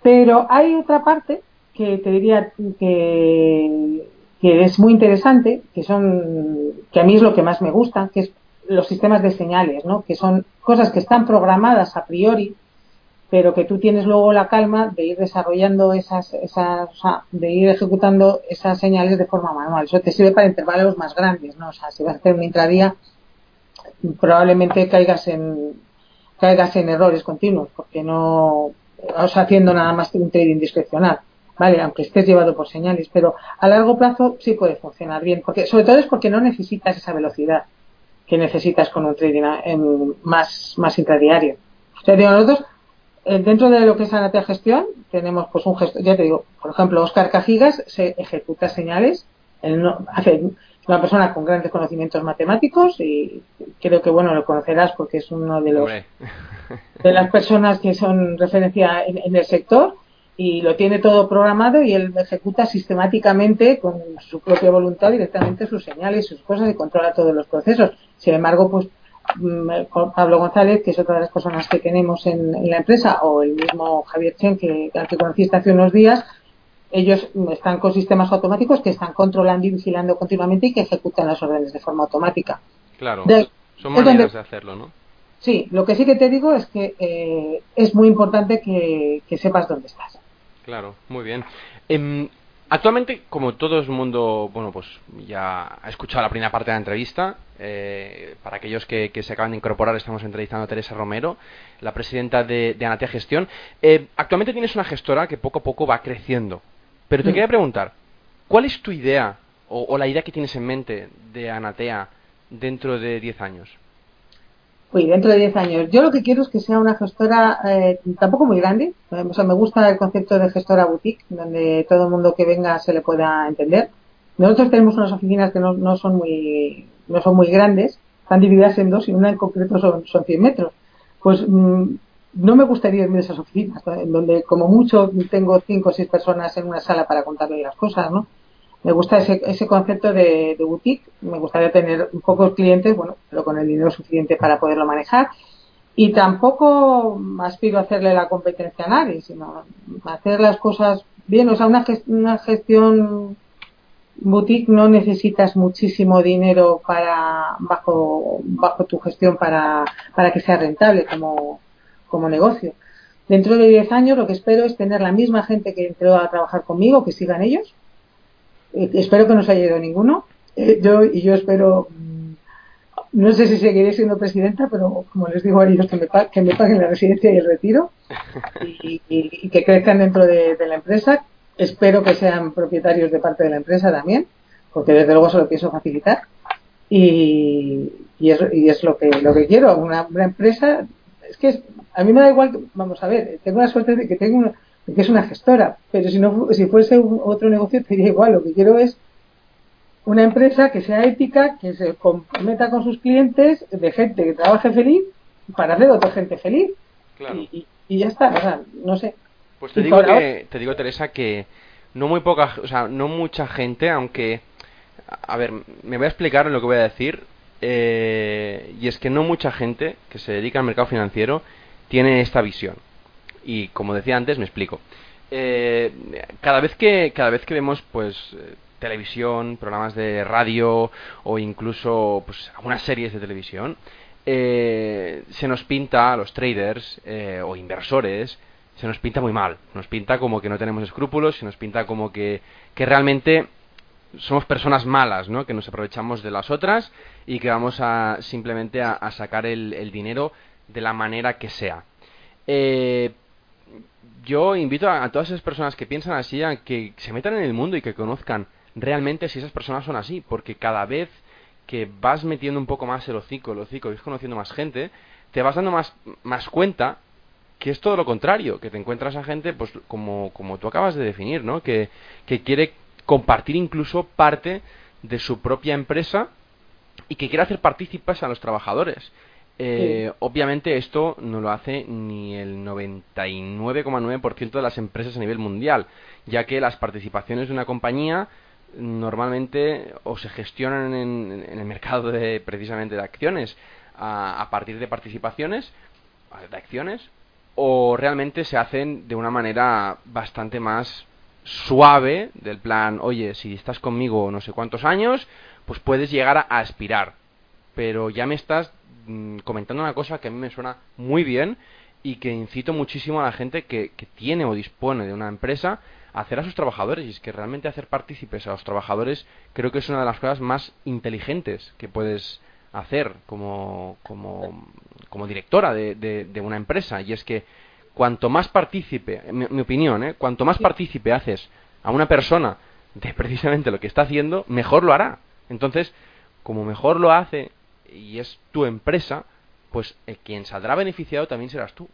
Pero hay otra parte que te diría que que es muy interesante, que son, que a mí es lo que más me gusta, que es los sistemas de señales, ¿no? Que son cosas que están programadas a priori, pero que tú tienes luego la calma de ir desarrollando esas, esas, o sea, de ir ejecutando esas señales de forma manual. Eso te sirve para intervalos más grandes, ¿no? O sea, si vas a hacer un intradía, probablemente caigas en, caigas en errores continuos, porque no, vas haciendo nada más que un trading discrecional. ¿Vale? Aunque estés llevado por señales, pero a largo plazo sí puede funcionar bien, porque sobre todo es porque no necesitas esa velocidad que necesitas con un trading en más, más intradiario. O sea, digo, nosotros, eh, dentro de lo que es Anatea Gestión, tenemos pues un gestor, ya te digo, por ejemplo, Oscar Cajigas se ejecuta señales, él no, hace una persona con grandes conocimientos matemáticos y creo que bueno lo conocerás porque es uno de los de las personas que son referencia en, el sector y lo tiene todo programado y él ejecuta sistemáticamente con su propia voluntad directamente sus señales, sus cosas y controla todos los procesos. Sin embargo, pues mm, Pablo González, que es otra de las personas que tenemos en, la empresa, o el mismo Javier Chen, que, al que conociste hace unos días, ellos están con sistemas automáticos que están controlando y vigilando continuamente y que ejecutan las órdenes de forma automática. Claro, son maneras de hacerlo, ¿no? Sí, lo que sí que te digo es que eh, es muy importante que, sepas dónde estás. Claro, muy bien. Em, actualmente, como todo el mundo, bueno, pues ya ha escuchado la primera parte de la entrevista, eh, para aquellos que, se acaban de incorporar, estamos entrevistando a Teresa Romero, la presidenta de, de Anatea Gestión. Eh, actualmente tienes una gestora que poco a poco va creciendo. Pero te mm. quería preguntar, ¿cuál es tu idea o, la idea que tienes en mente de Anatea dentro de 10 años? Uy, dentro de 10 años. Yo lo que quiero es que sea una gestora eh, tampoco muy grande. O sea, me gusta el concepto de gestora boutique, donde todo el mundo que venga se le pueda entender. Nosotros tenemos unas oficinas que no, son muy no son muy grandes, están divididas en dos y una en concreto son, son 100 metros. Pues mm, no me gustaría irme de esas oficinas, en donde como mucho tengo cinco o seis personas en una sala para contarle las cosas, ¿no? Me gusta ese, ese concepto de, boutique, me gustaría tener pocos clientes, bueno, pero con el dinero suficiente para poderlo manejar. Y tampoco aspiro a hacerle la competencia a nadie, sino hacer las cosas bien. O sea, una, una gestión boutique no necesitas muchísimo dinero para bajo bajo tu gestión para, para que sea rentable como como negocio. Dentro de 10 años lo que espero es tener la misma gente que entró a trabajar conmigo, que sigan ellos. Eh, espero que no se haya ido ninguno. Eh, yo, y yo espero, mm, no sé si seguiré siendo presidenta, pero como les digo a ellos, que me, que me paguen la residencia y el retiro [laughs] y, que crezcan dentro de, la empresa. Espero que sean propietarios de parte de la empresa también, porque desde luego se lo pienso facilitar. Y, y, es, y es lo que lo que quiero, una, una empresa es que a mí me da igual, vamos a ver, tengo la suerte de que tengo que es una gestora, pero si no si fuese otro negocio te diría igual, lo que quiero es una empresa que sea ética, que se comprometa con sus clientes, de gente que trabaje feliz, para hacer otra gente feliz. Y, ya está, o sea, no sé. Pues te digo que, te digo Teresa que no muy poca, o sea, no mucha gente, aunque a ver, me voy a explicar lo que voy a decir. Eh, y es que no mucha gente que se dedica al mercado financiero tiene esta visión. Y como decía antes, me explico. Eh, cada vez que cada vez que vemos pues eh, televisión, programas de radio o incluso pues algunas series de televisión, se nos pinta a los traders o inversores se nos pinta muy mal. Nos pinta como que no tenemos escrúpulos, se nos pinta como que, que realmente somos personas malas, ¿no? Que nos aprovechamos de las otras y que vamos a simplemente a, sacar el, dinero de la manera que sea. Eh, yo invito a, todas esas personas que piensan así a que se metan en el mundo y que conozcan realmente si esas personas son así, porque cada vez que vas metiendo un poco más el hocico, el hocico y vas conociendo más gente, te vas dando más, más cuenta que es todo lo contrario, que te encuentras a gente, pues como, como tú acabas de definir, ¿no? Que, que quiere compartir incluso parte de su propia empresa y que quiere hacer partícipes a los trabajadores. Eh, obviamente esto no lo hace ni el 99,9% de las empresas a nivel mundial, ya que las participaciones de una compañía normalmente o se gestionan en, el mercado de precisamente de acciones a, a, partir de participaciones de acciones o realmente se hacen de una manera bastante más suave del plan, oye, si estás conmigo no sé cuántos años, pues puedes llegar a, aspirar. Pero ya me estás mm, comentando una cosa que a mí me suena muy bien y que incito muchísimo a la gente que, que tiene o dispone de una empresa a hacer a sus trabajadores. Y es que realmente hacer partícipes a los trabajadores creo que es una de las cosas más inteligentes que puedes hacer como, como, como directora de, de, de una empresa. Y es que cuanto más partícipe, mi, mi opinión, ¿eh? cuanto más partícipe haces a una persona de precisamente lo que está haciendo, mejor lo hará. Entonces, como mejor lo hace y es tu empresa, pues el quien saldrá beneficiado también serás tú.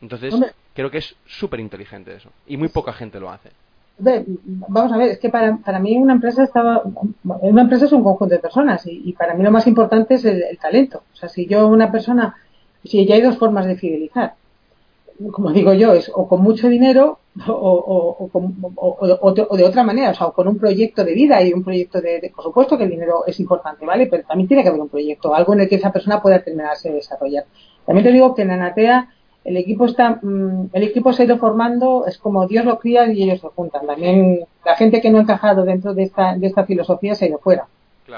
Entonces, creo que es súper inteligente eso. Y muy poca gente lo hace. vamos a ver, es que para, para mí una empresa estaba, una empresa es un conjunto de personas y, para mí lo más importante es el, talento. O sea, si yo una persona, si ya hay dos formas de fidelizar, como digo yo, es o con mucho dinero o, o, o, de otra manera, o sea, o con un proyecto de vida y un proyecto de, por supuesto que el dinero es importante, ¿vale? Pero también tiene que haber un proyecto, algo en el que esa persona pueda terminarse de desarrollar. También te digo que en Anatea el equipo está, mm, el equipo se ha ido formando, es como Dios lo cría y ellos se juntan. También la gente que no ha encajado dentro de esta, de esta filosofía se ha ido fuera.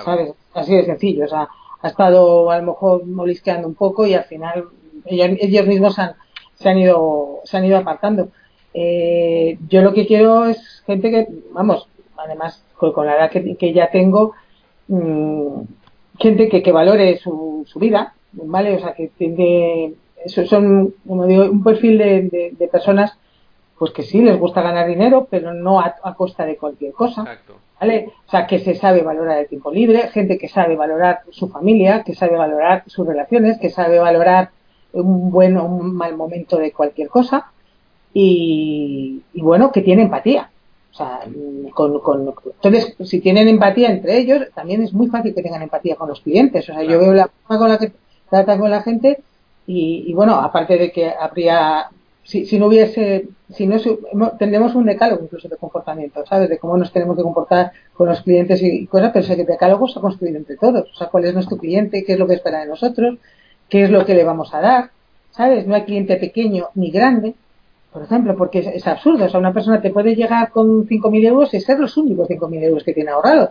¿Sabes? Así de sencillo. O sea, ha estado a lo mejor molisqueando un poco y al final ellos, mismos han, se han ido, se han ido apartando. Eh, yo lo que quiero es gente que, vamos, además con, la edad que, ya tengo, mm, gente que, que valore su, su vida, ¿vale? O sea, que tiene eso son, como digo, un perfil de, personas pues que sí les gusta ganar dinero, pero no a, costa de cualquier cosa. ¿Vale? O sea, que se sabe valorar el tiempo libre, gente que sabe valorar su familia, que sabe valorar sus relaciones, que sabe valorar un buen o un mal momento de cualquier cosa y, bueno, que tiene empatía. O sea, con, con, entonces, si tienen empatía entre ellos, también es muy fácil que tengan empatía con los clientes. O sea, yo veo la forma con la que tratan con la gente y, bueno, aparte de que habría, si, si no hubiese, si no tendremos un decálogo incluso de comportamiento, ¿sabes? De cómo nos tenemos que comportar con los clientes y, cosas, pero ese decálogo se ha construido entre todos. O sea, cuál es nuestro cliente, qué es lo que espera de nosotros, qué es lo que le vamos a dar, ¿sabes? No hay cliente pequeño ni grande, por ejemplo, porque es, absurdo. O sea, una persona te puede llegar con 5.000 euros y ser los únicos 5.000 euros que tiene ahorrados.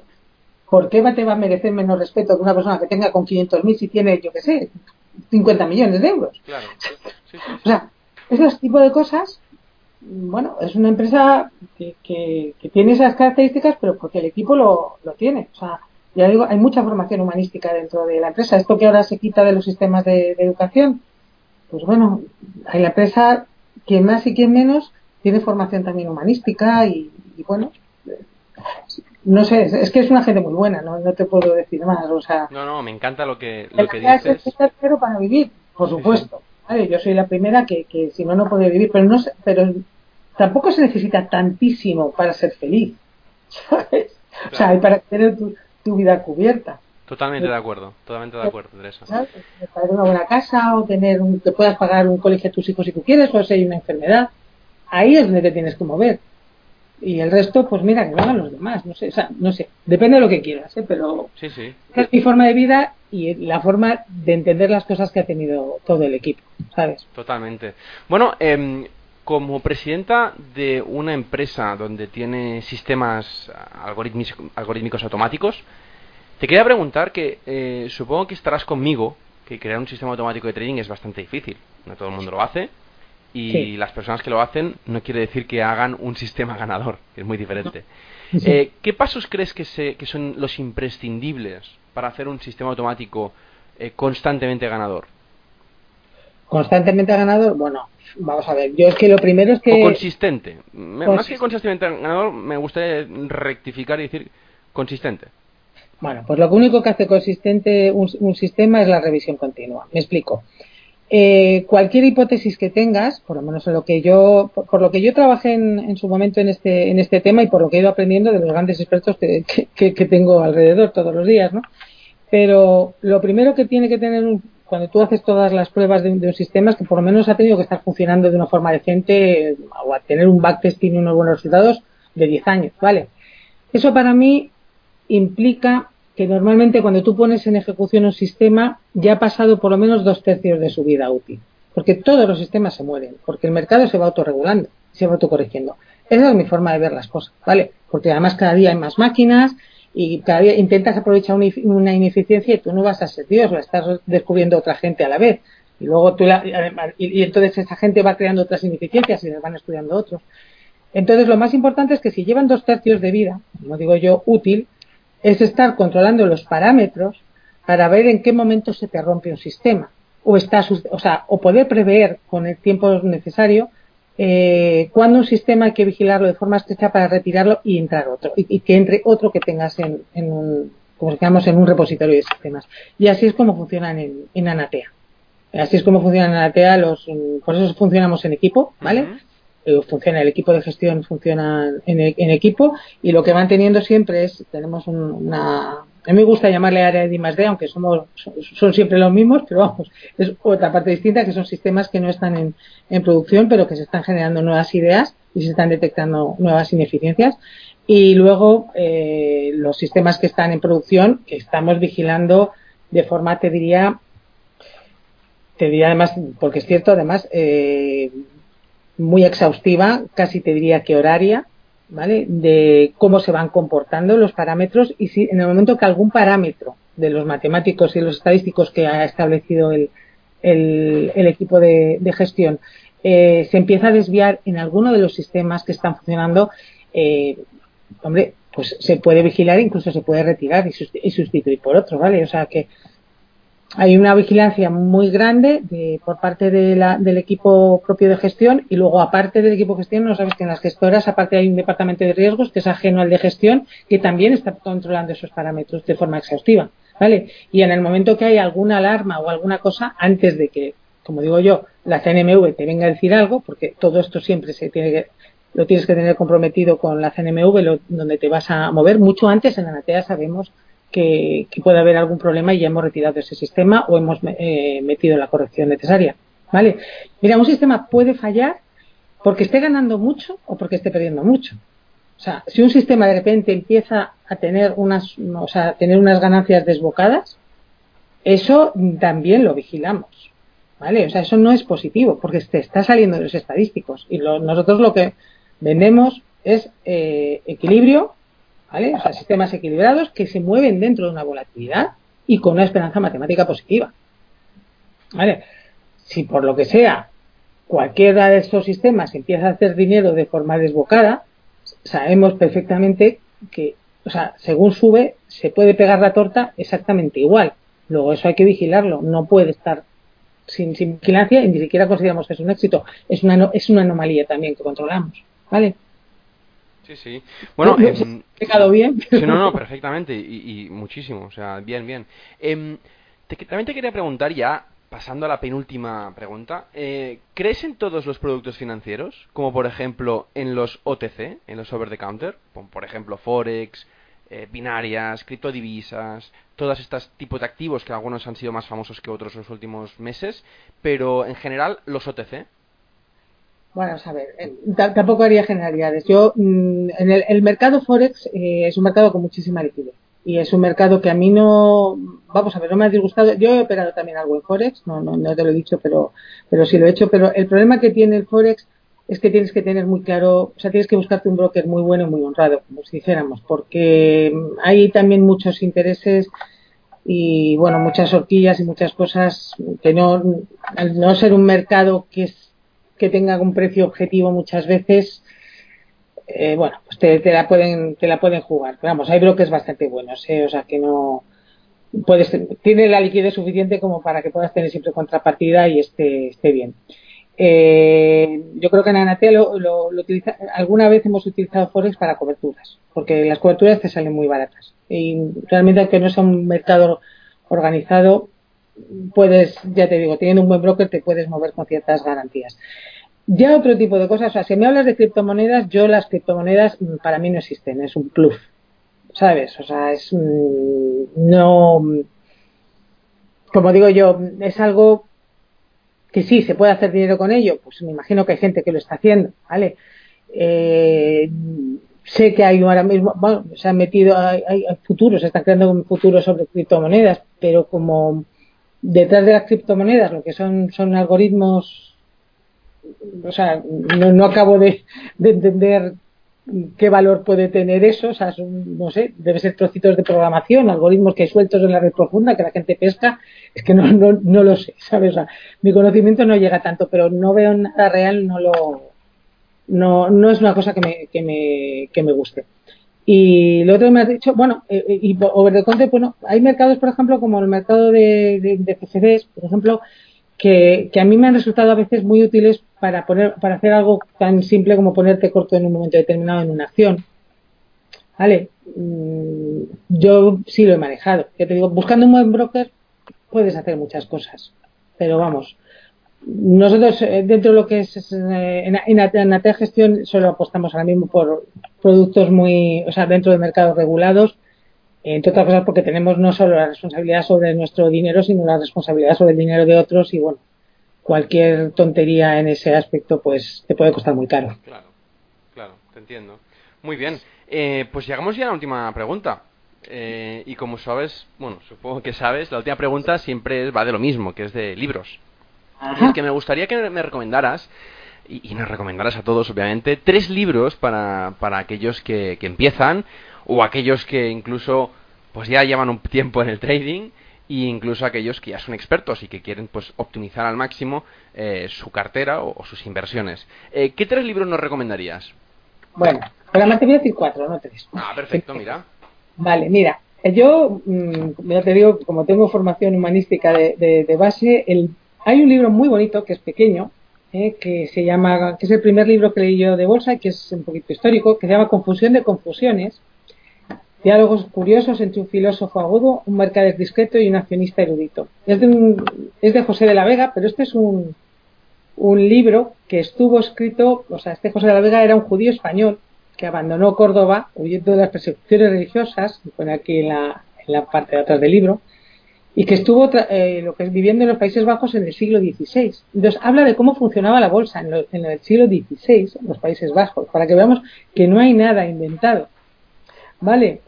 ¿Por qué te va a merecer menos respeto que una persona que tenga con 500.000 si tiene, yo qué sé, 50 millones de euros. Claro. O sea, esos tipos de cosas, bueno, es una empresa que, que, tiene esas características, pero porque el equipo lo, lo tiene. O sea, ya digo, hay mucha formación humanística dentro de la empresa. Esto que ahora se quita de los sistemas de, educación, pues bueno, hay la empresa, quien más y quien menos, tiene formación también humanística y, y bueno, no sé, es que es una gente muy buena, no, no te puedo decir más, o sea... No, no, me encanta lo que, lo que dices. Es pero para vivir, por supuesto. Yo soy la primera que, que si no, no puede vivir, pero no pero tampoco se necesita tantísimo para ser feliz, [laughs] ¿sabes? O sea, hay para tener tu, tu vida cubierta. Totalmente de acuerdo, totalmente de acuerdo, Teresa. ¿Sabes? Para una buena casa o tener un, que puedas pagar un colegio a tus hijos si tú quieres o si hay una enfermedad. Ahí es donde te tienes que mover y el resto, pues mira, que lo hagan los demás, no sé, o sea, no sé, depende de lo que quieras, ¿eh? pero sí, sí. es mi forma de vida y la forma de entender las cosas que ha tenido todo el equipo, ¿sabes? Totalmente. Bueno, eh, como presidenta de una empresa donde tiene sistemas algorítmicos automáticos, te quería preguntar que eh, supongo que estarás conmigo que crear un sistema automático de trading es bastante difícil, no todo el mundo lo hace y las personas que lo hacen no quiere decir que hagan un sistema [laughs] ganador, que es muy diferente. Eh, ¿Qué pasos crees que, se, que son los imprescindibles para hacer un sistema automático eh, constantemente ganador? Constantemente ganador, bueno, vamos a ver, yo es que lo primero es que... O consistente. Más que constantemente ganador, me gustaría rectificar y decir consistente. Bueno, pues lo único que hace consistente un sistema es la revisión continua. Me explico. Eh, cualquier hipótesis que tengas, por lo menos en lo que yo, por, lo que yo trabajé en, su momento en este, en este tema y por lo que he ido aprendiendo de los grandes expertos que, que, tengo alrededor todos los días, ¿no? Pero lo primero que tiene que tener cuando tú haces todas las pruebas de, un sistema es que por lo menos ha tenido que estar funcionando de una forma decente o a tener un backtesting y unos buenos resultados de 10 años, ¿vale? Eso para mí implica que normalmente cuando tú pones en ejecución un sistema ya ha pasado por lo menos dos tercios de su vida útil. Porque todos los sistemas se mueren, porque el mercado se va autorregulando, se va autocorrigiendo. Esa es mi forma de ver las cosas, ¿vale? Porque además cada día hay más máquinas y cada día intentas aprovechar una ineficiencia y tú no vas a ser Dios, la estás descubriendo otra gente a la vez. Y luego tú la, y, entonces esa gente va creando otras ineficiencias y les van estudiando otros. Entonces lo más importante es que si llevan dos tercios de vida, no digo yo útil, es estar controlando los parámetros para ver en qué momento se te rompe un sistema o está o sea o poder prever con el tiempo necesario eh, cuando un sistema hay que vigilarlo de forma estrecha para retirarlo y entrar otro y, que entre otro que tengas en, un como digamos en un repositorio de sistemas. Y así es como funcionan en, Anatea. Así es como funcionan en Anatea los por eso funcionamos en equipo vale eh, funciona, el equipo de gestión funciona en, e, equipo y lo que van teniendo siempre es, tenemos una, a mí me gusta llamarle área de I+D, aunque somos, son siempre los mismos, pero vamos, [laughs] es otra parte distinta que son sistemas que no están en, en producción, pero que se están generando nuevas ideas y se están detectando nuevas ineficiencias. Y luego eh, los sistemas que están en producción, que estamos vigilando de forma, te diría, te diría además, porque es cierto, además, eh, muy exhaustiva, casi te diría que horaria, ¿vale? De cómo se van comportando los parámetros y si en el momento que algún parámetro de los matemáticos y los estadísticos que ha establecido el, el, equipo de, gestión eh, se empieza a desviar en alguno de los sistemas que están funcionando, eh, hombre, pues se puede vigilar, incluso se puede retirar y, sustituir por otro, ¿vale? O sea que hay una vigilancia muy grande de, por parte de la, del equipo propio de gestión y luego aparte del equipo de gestión no sabes que en las gestoras aparte hay un departamento de riesgos que es ajeno al de gestión que también está controlando esos parámetros de forma exhaustiva vale y en el momento que hay alguna alarma o alguna cosa antes de que como digo yo la CNMV te venga a decir algo porque todo esto siempre se tiene que lo tienes que tener comprometido con la CNMV donde te vas a mover mucho antes en la NATEA sabemos que, puede haber algún problema y ya hemos retirado ese sistema o hemos eh, metido la corrección necesaria. ¿Vale? Mira, un sistema puede fallar porque esté ganando mucho o porque esté perdiendo mucho. O sea, si un sistema de repente empieza a tener unas, o sea, tener unas ganancias desbocadas, eso también lo vigilamos. ¿Vale? O sea, eso no es positivo porque te está saliendo de los estadísticos. Y nosotros lo que vendemos es eh, equilibrio ¿vale? O sea, sistemas equilibrados que se mueven dentro de una volatilidad y con una esperanza matemática positiva. ¿Vale? Si por lo que sea cualquiera de estos sistemas empieza a hacer dinero de forma desbocada, sabemos perfectamente que, o sea, según sube, se puede pegar la torta exactamente igual. Luego eso hay que vigilarlo, no puede estar sin, vigilancia y ni siquiera consideramos que es un éxito. Es una, es una anomalía también que controlamos. ¿Vale? Sí, sí. Bueno, eh, quedado bien? Sí, no, no, perfectamente y, muchísimo, o sea, bien, bien. Em, también te quería preguntar ya, pasando a la penúltima pregunta, eh, ¿crees en todos los productos financieros? Como por ejemplo en los OTC, en los over the counter, por ejemplo Forex, eh, binarias, criptodivisas, todas estas tipos de activos que algunos han sido más famosos que otros en los últimos meses, pero en general los OTC. Bueno, a ver, eh, tampoco haría generalidades. Yo, mm, en el, mercado Forex eh, es un mercado con muchísima liquidez. Y es un mercado que a mí no, vamos a ver, no me ha disgustado. Yo he operado también algo en Forex, no, no, no te lo he dicho, pero, pero sí lo he hecho. Pero el problema que tiene el Forex es que tienes que tener muy claro, o sea, tienes que buscarte un broker muy bueno y muy honrado, como si dijéramos, porque hay también muchos intereses y, bueno, muchas horquillas y muchas cosas que no, al no ser un mercado que es que tenga un precio objetivo muchas veces, eh, bueno, pues te, la pueden, te la pueden jugar. Pero vamos, hay bloques bastante buenos, ¿eh? o sea que no puedes, tiene la liquidez suficiente como para que puedas tener siempre contrapartida y esté, esté bien. Eh, yo creo que en Anatea lo, lo, utiliza, alguna vez hemos utilizado Forex para coberturas, porque las coberturas te salen muy baratas. Y realmente, aunque no sea un mercado organizado, puedes, ya te digo, teniendo un buen broker te puedes mover con ciertas garantías. Ya otro tipo de cosas, o sea, si me hablas de criptomonedas, yo las criptomonedas mm, para mí no existen, es un plus, ¿sabes? O sea, es mm, no, como digo yo, es algo que sí, se puede hacer dinero con ello, pues me imagino que hay gente que lo está haciendo, ¿vale? Eh, sé que hay ahora mismo, bueno, se han metido, hay, hay futuros, se están creando futuros sobre criptomonedas, pero como detrás de las criptomonedas lo que son son algoritmos o sea no, acabo de, entender qué valor puede tener eso o sea no sé debe ser trocitos de programación algoritmos que hay sueltos en la red profunda que la gente pesca es que no no, no lo sé sabes o sea, mi conocimiento no llega tanto pero no veo nada real no lo no no es una cosa que me que me que me guste y lo otro que me has dicho, bueno, eh, eh, y over the counter, bueno, hay mercados, por ejemplo, como el mercado de, de, por ejemplo, que, que, a mí me han resultado a veces muy útiles para poner, para hacer algo tan simple como ponerte corto en un momento determinado en una acción. Vale, mm, yo sí lo he manejado. Ya te digo, buscando un buen broker puedes hacer muchas cosas, pero vamos, nosotros eh, dentro de lo que es eh, en, en, Gestión solo apostamos ahora mismo por productos muy, o sea, dentro de mercados regulados, entre otras cosas porque tenemos no solo la responsabilidad sobre nuestro dinero, sino la responsabilidad sobre el dinero de otros y bueno, cualquier tontería en ese aspecto pues te puede costar muy caro. Claro, claro, te entiendo. Muy bien, eh, pues llegamos ya a la última pregunta. Eh, y como sabes, bueno, supongo que sabes, la última pregunta siempre va de lo mismo, que es de libros. Que me gustaría que me recomendaras, y, nos recomendaras a todos, obviamente, tres libros para, para aquellos que, que empiezan, o aquellos que incluso pues ya llevan un tiempo en el trading e incluso aquellos que ya son expertos y que quieren pues optimizar al máximo eh, su cartera o, sus inversiones. Eh, ¿Qué tres libros nos recomendarías? Bueno, más te voy a decir cuatro, no tres. Ah, perfecto, mira. Vale, mira, yo mm, ya te digo, como tengo formación humanística de, de, base, el, hay un libro muy bonito que es pequeño, eh, que se llama, que es el primer libro que leí yo de bolsa y que es un poquito histórico, que se llama Confusión de Confusiones Diálogos curiosos entre un filósofo agudo, un mercader discreto y un accionista erudito. Es de, es de José de la Vega, pero este es un, un libro que estuvo escrito, o sea, este José de la Vega era un judío español que abandonó Córdoba huyendo de las persecuciones religiosas, pone aquí en la, en la parte de atrás del libro, y que estuvo eh, lo que es viviendo en los Países Bajos en el siglo XVI. Entonces habla de cómo funcionaba la bolsa en, en el siglo XVI, en los Países Bajos, para que veamos que no hay nada inventado. ¿Vale?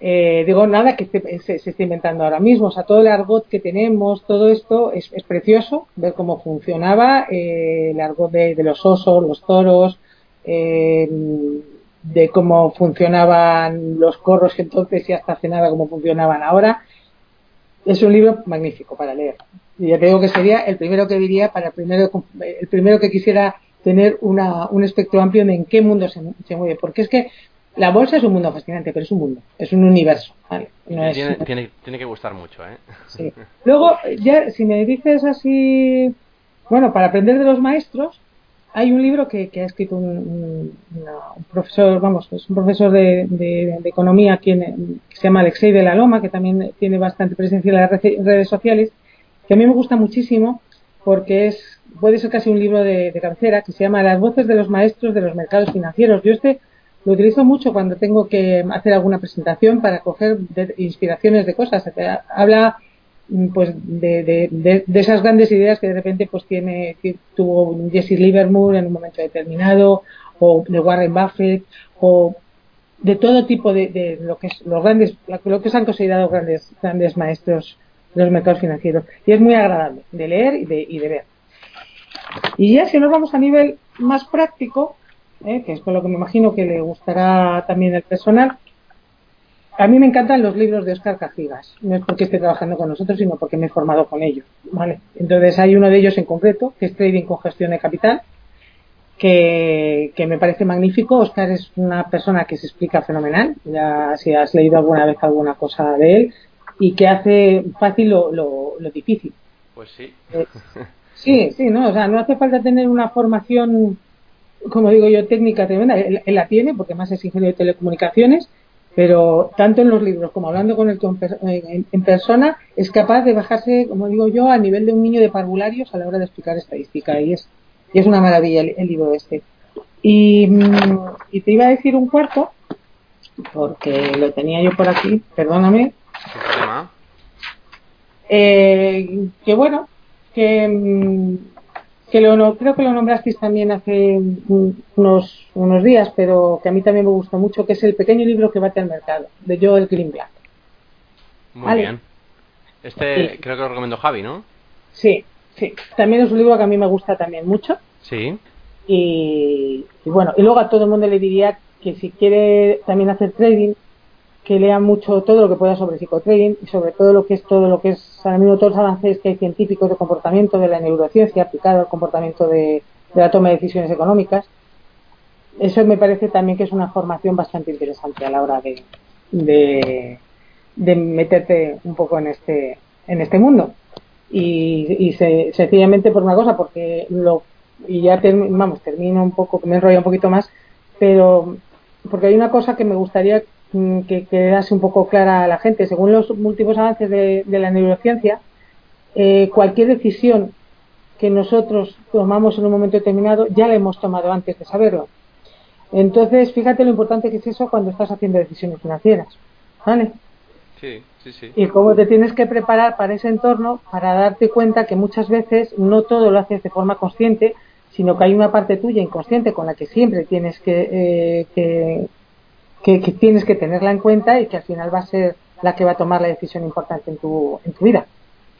Eh, digo, nada que se, esté inventando ahora mismo. O sea, todo el argot que tenemos, todo esto es, precioso, ver cómo funcionaba, eh, el argot de, los osos, los toros, eh, de cómo funcionaban los corros entonces y hasta hace nada cómo funcionaban ahora. Es un libro magnífico para leer. Y ya te digo que sería el primero que diría para el primero, el primero que quisiera tener una, un espectro amplio de en qué mundo se, se mueve. Porque es que la bolsa es un mundo fascinante, pero es un mundo, es un universo. tiene, que gustar mucho, ¿eh? Sí. Luego, ya, si me dices así, bueno, para aprender de los maestros, hay un libro que, ha escrito un, profesor, vamos, es un profesor de, economía que se llama Alexei de la Loma, que también tiene bastante presencia en las redes sociales, que a mí me gusta muchísimo porque es puede ser casi un libro de, de cabecera que se llama Las voces de los maestros de los mercados financieros. Yo este lo utilizo mucho cuando tengo que hacer alguna presentación para coger inspiraciones de cosas. Habla pues de, de, esas grandes ideas que de repente pues tiene tuvo Jesse Livermore en un momento determinado o de Warren Buffett o de todo tipo de, lo que es los grandes lo que se han considerado grandes grandes maestros de los mercados financieros y es muy agradable de leer y de, y de ver y ya si nos vamos a nivel más práctico ¿eh? que es con lo que me imagino que le gustará también el personal. A mí me encantan los libros de Oscar Cajigas, no es porque esté trabajando con nosotros, sino porque me he formado con ellos. ¿vale? Entonces hay uno de ellos en concreto, que es Trading con Gestión de Capital, que, que, me parece magnífico. Oscar es una persona que se explica fenomenal, ya si has leído alguna vez alguna cosa de él, y que hace fácil lo, lo, lo difícil. Pues sí. Eh, sí, sí, no, o sea, no hace falta tener una formación como digo yo, técnica tremenda. Él, la tiene porque más es ingeniero de telecomunicaciones, pero tanto en los libros como hablando con él en, persona, es capaz de bajarse, como digo yo, a nivel de un niño de parvularios a la hora de explicar estadística. Y es, y es una maravilla el, libro este. Y, mm, y, te iba a decir un cuarto, porque lo tenía yo por aquí, perdóname. Eh, que bueno, que mm, que lo, creo que lo nombrasteis también hace unos, unos días, pero que a mí también me gustó mucho, que es el pequeño libro que bate al mercado, de Joel Greenblatt. Muy bien. Este creo que lo recomendó Javi, ¿no? Sí, sí. También es un libro que a mmí me gusta también mucho. Sí. Y, y bueno, y luego a todo el mundo le diría que si quiere también hacer trading, que lea mucho todo lo que pueda sobre psicotrading y sobre todo lo que es todo lo que es ahora mismo todos los avances que hay científicos de comportamiento de la neurociencia aplicado al comportamiento de, la toma de decisiones económicas. Eso me parece también que es una formación bastante interesante a la hora de, de, meterte un poco en este, en este mundo. Y, y sencillamente por una cosa, porque lo, y ya vamos, termino un poco, me enrollo un poquito más, pero porque hay una cosa que me gustaría que quedase un poco clara a la gente. Según los múltiples avances de, la neurociencia, eh, cualquier decisión que nosotros tomamos en un momento determinado ya la hemos tomado antes de saberlo. Entonces, fíjate lo importante que es eso cuando estás haciendo decisiones financieras. ¿Vale? Sí, sí, sí. Y cómo te tienes que preparar para ese entorno para darte cuenta que muchas veces no todo lo haces de forma consciente, sino que hay una parte tuya inconsciente con la que siempre tienes que, eh, que, que, tienes que tenerla en cuenta y que al final va a ser la que va a tomar la decisión importante en tu, en tu vida.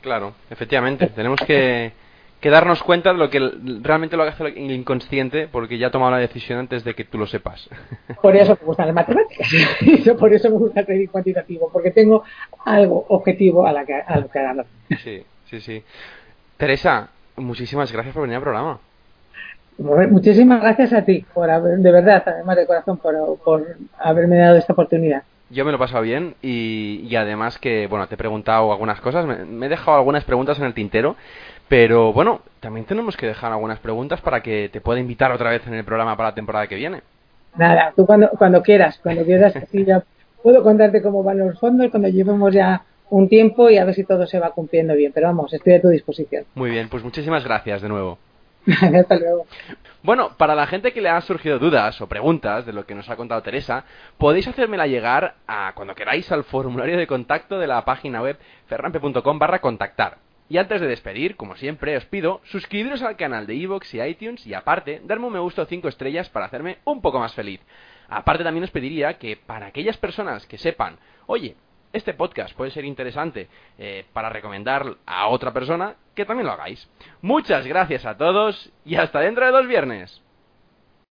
Claro, efectivamente. Tenemos que, que darnos cuenta de lo que realmente lo hace el inconsciente porque ya ha tomado la decisión antes de que tú lo sepas. Por eso me gustan las matemáticas. [laughs] por eso me gusta el trading cuantitativo, porque tengo algo objetivo a, la que, a lo que ganar. Sí, sí, sí. Teresa, muchísimas gracias por venir al programa. Muchísimas gracias a ti, por de verdad, además de corazón, por, por haberme dado esta oportunidad. Yo me lo he pasado bien y, y, además que, bueno, te he preguntado algunas cosas, me, me, he dejado algunas preguntas en el tintero, pero bueno, también tenemos que dejar algunas preguntas para que te pueda invitar otra vez en el programa para la temporada que viene. Nada, tú cuando, cuando quieras, cuando quieras, así ya puedo contarte cómo van los fondos cuando llevemos ya un tiempo y a ver si todo se va cumpliendo bien, pero vamos, estoy a tu disposición. Muy bien, pues muchísimas gracias de nuevo. [laughs] Hasta luego. Bueno, para la gente que le han surgido dudas o preguntas de lo que nos ha contado Teresa, podéis hacérmela llegar a cuando queráis al formulario de contacto de la página web ferrampe.com barra contactar. Y antes de despedir, como siempre, os pido suscribiros al canal de Evox y iTunes y aparte, darme un me gusta o 5 estrellas para hacerme un poco más feliz. Aparte también os pediría que para aquellas personas que sepan, oye, este podcast puede ser interesante eh, para recomendar a otra persona, que también lo hagáis. Muchas gracias a todos y hasta dentro de dos viernes.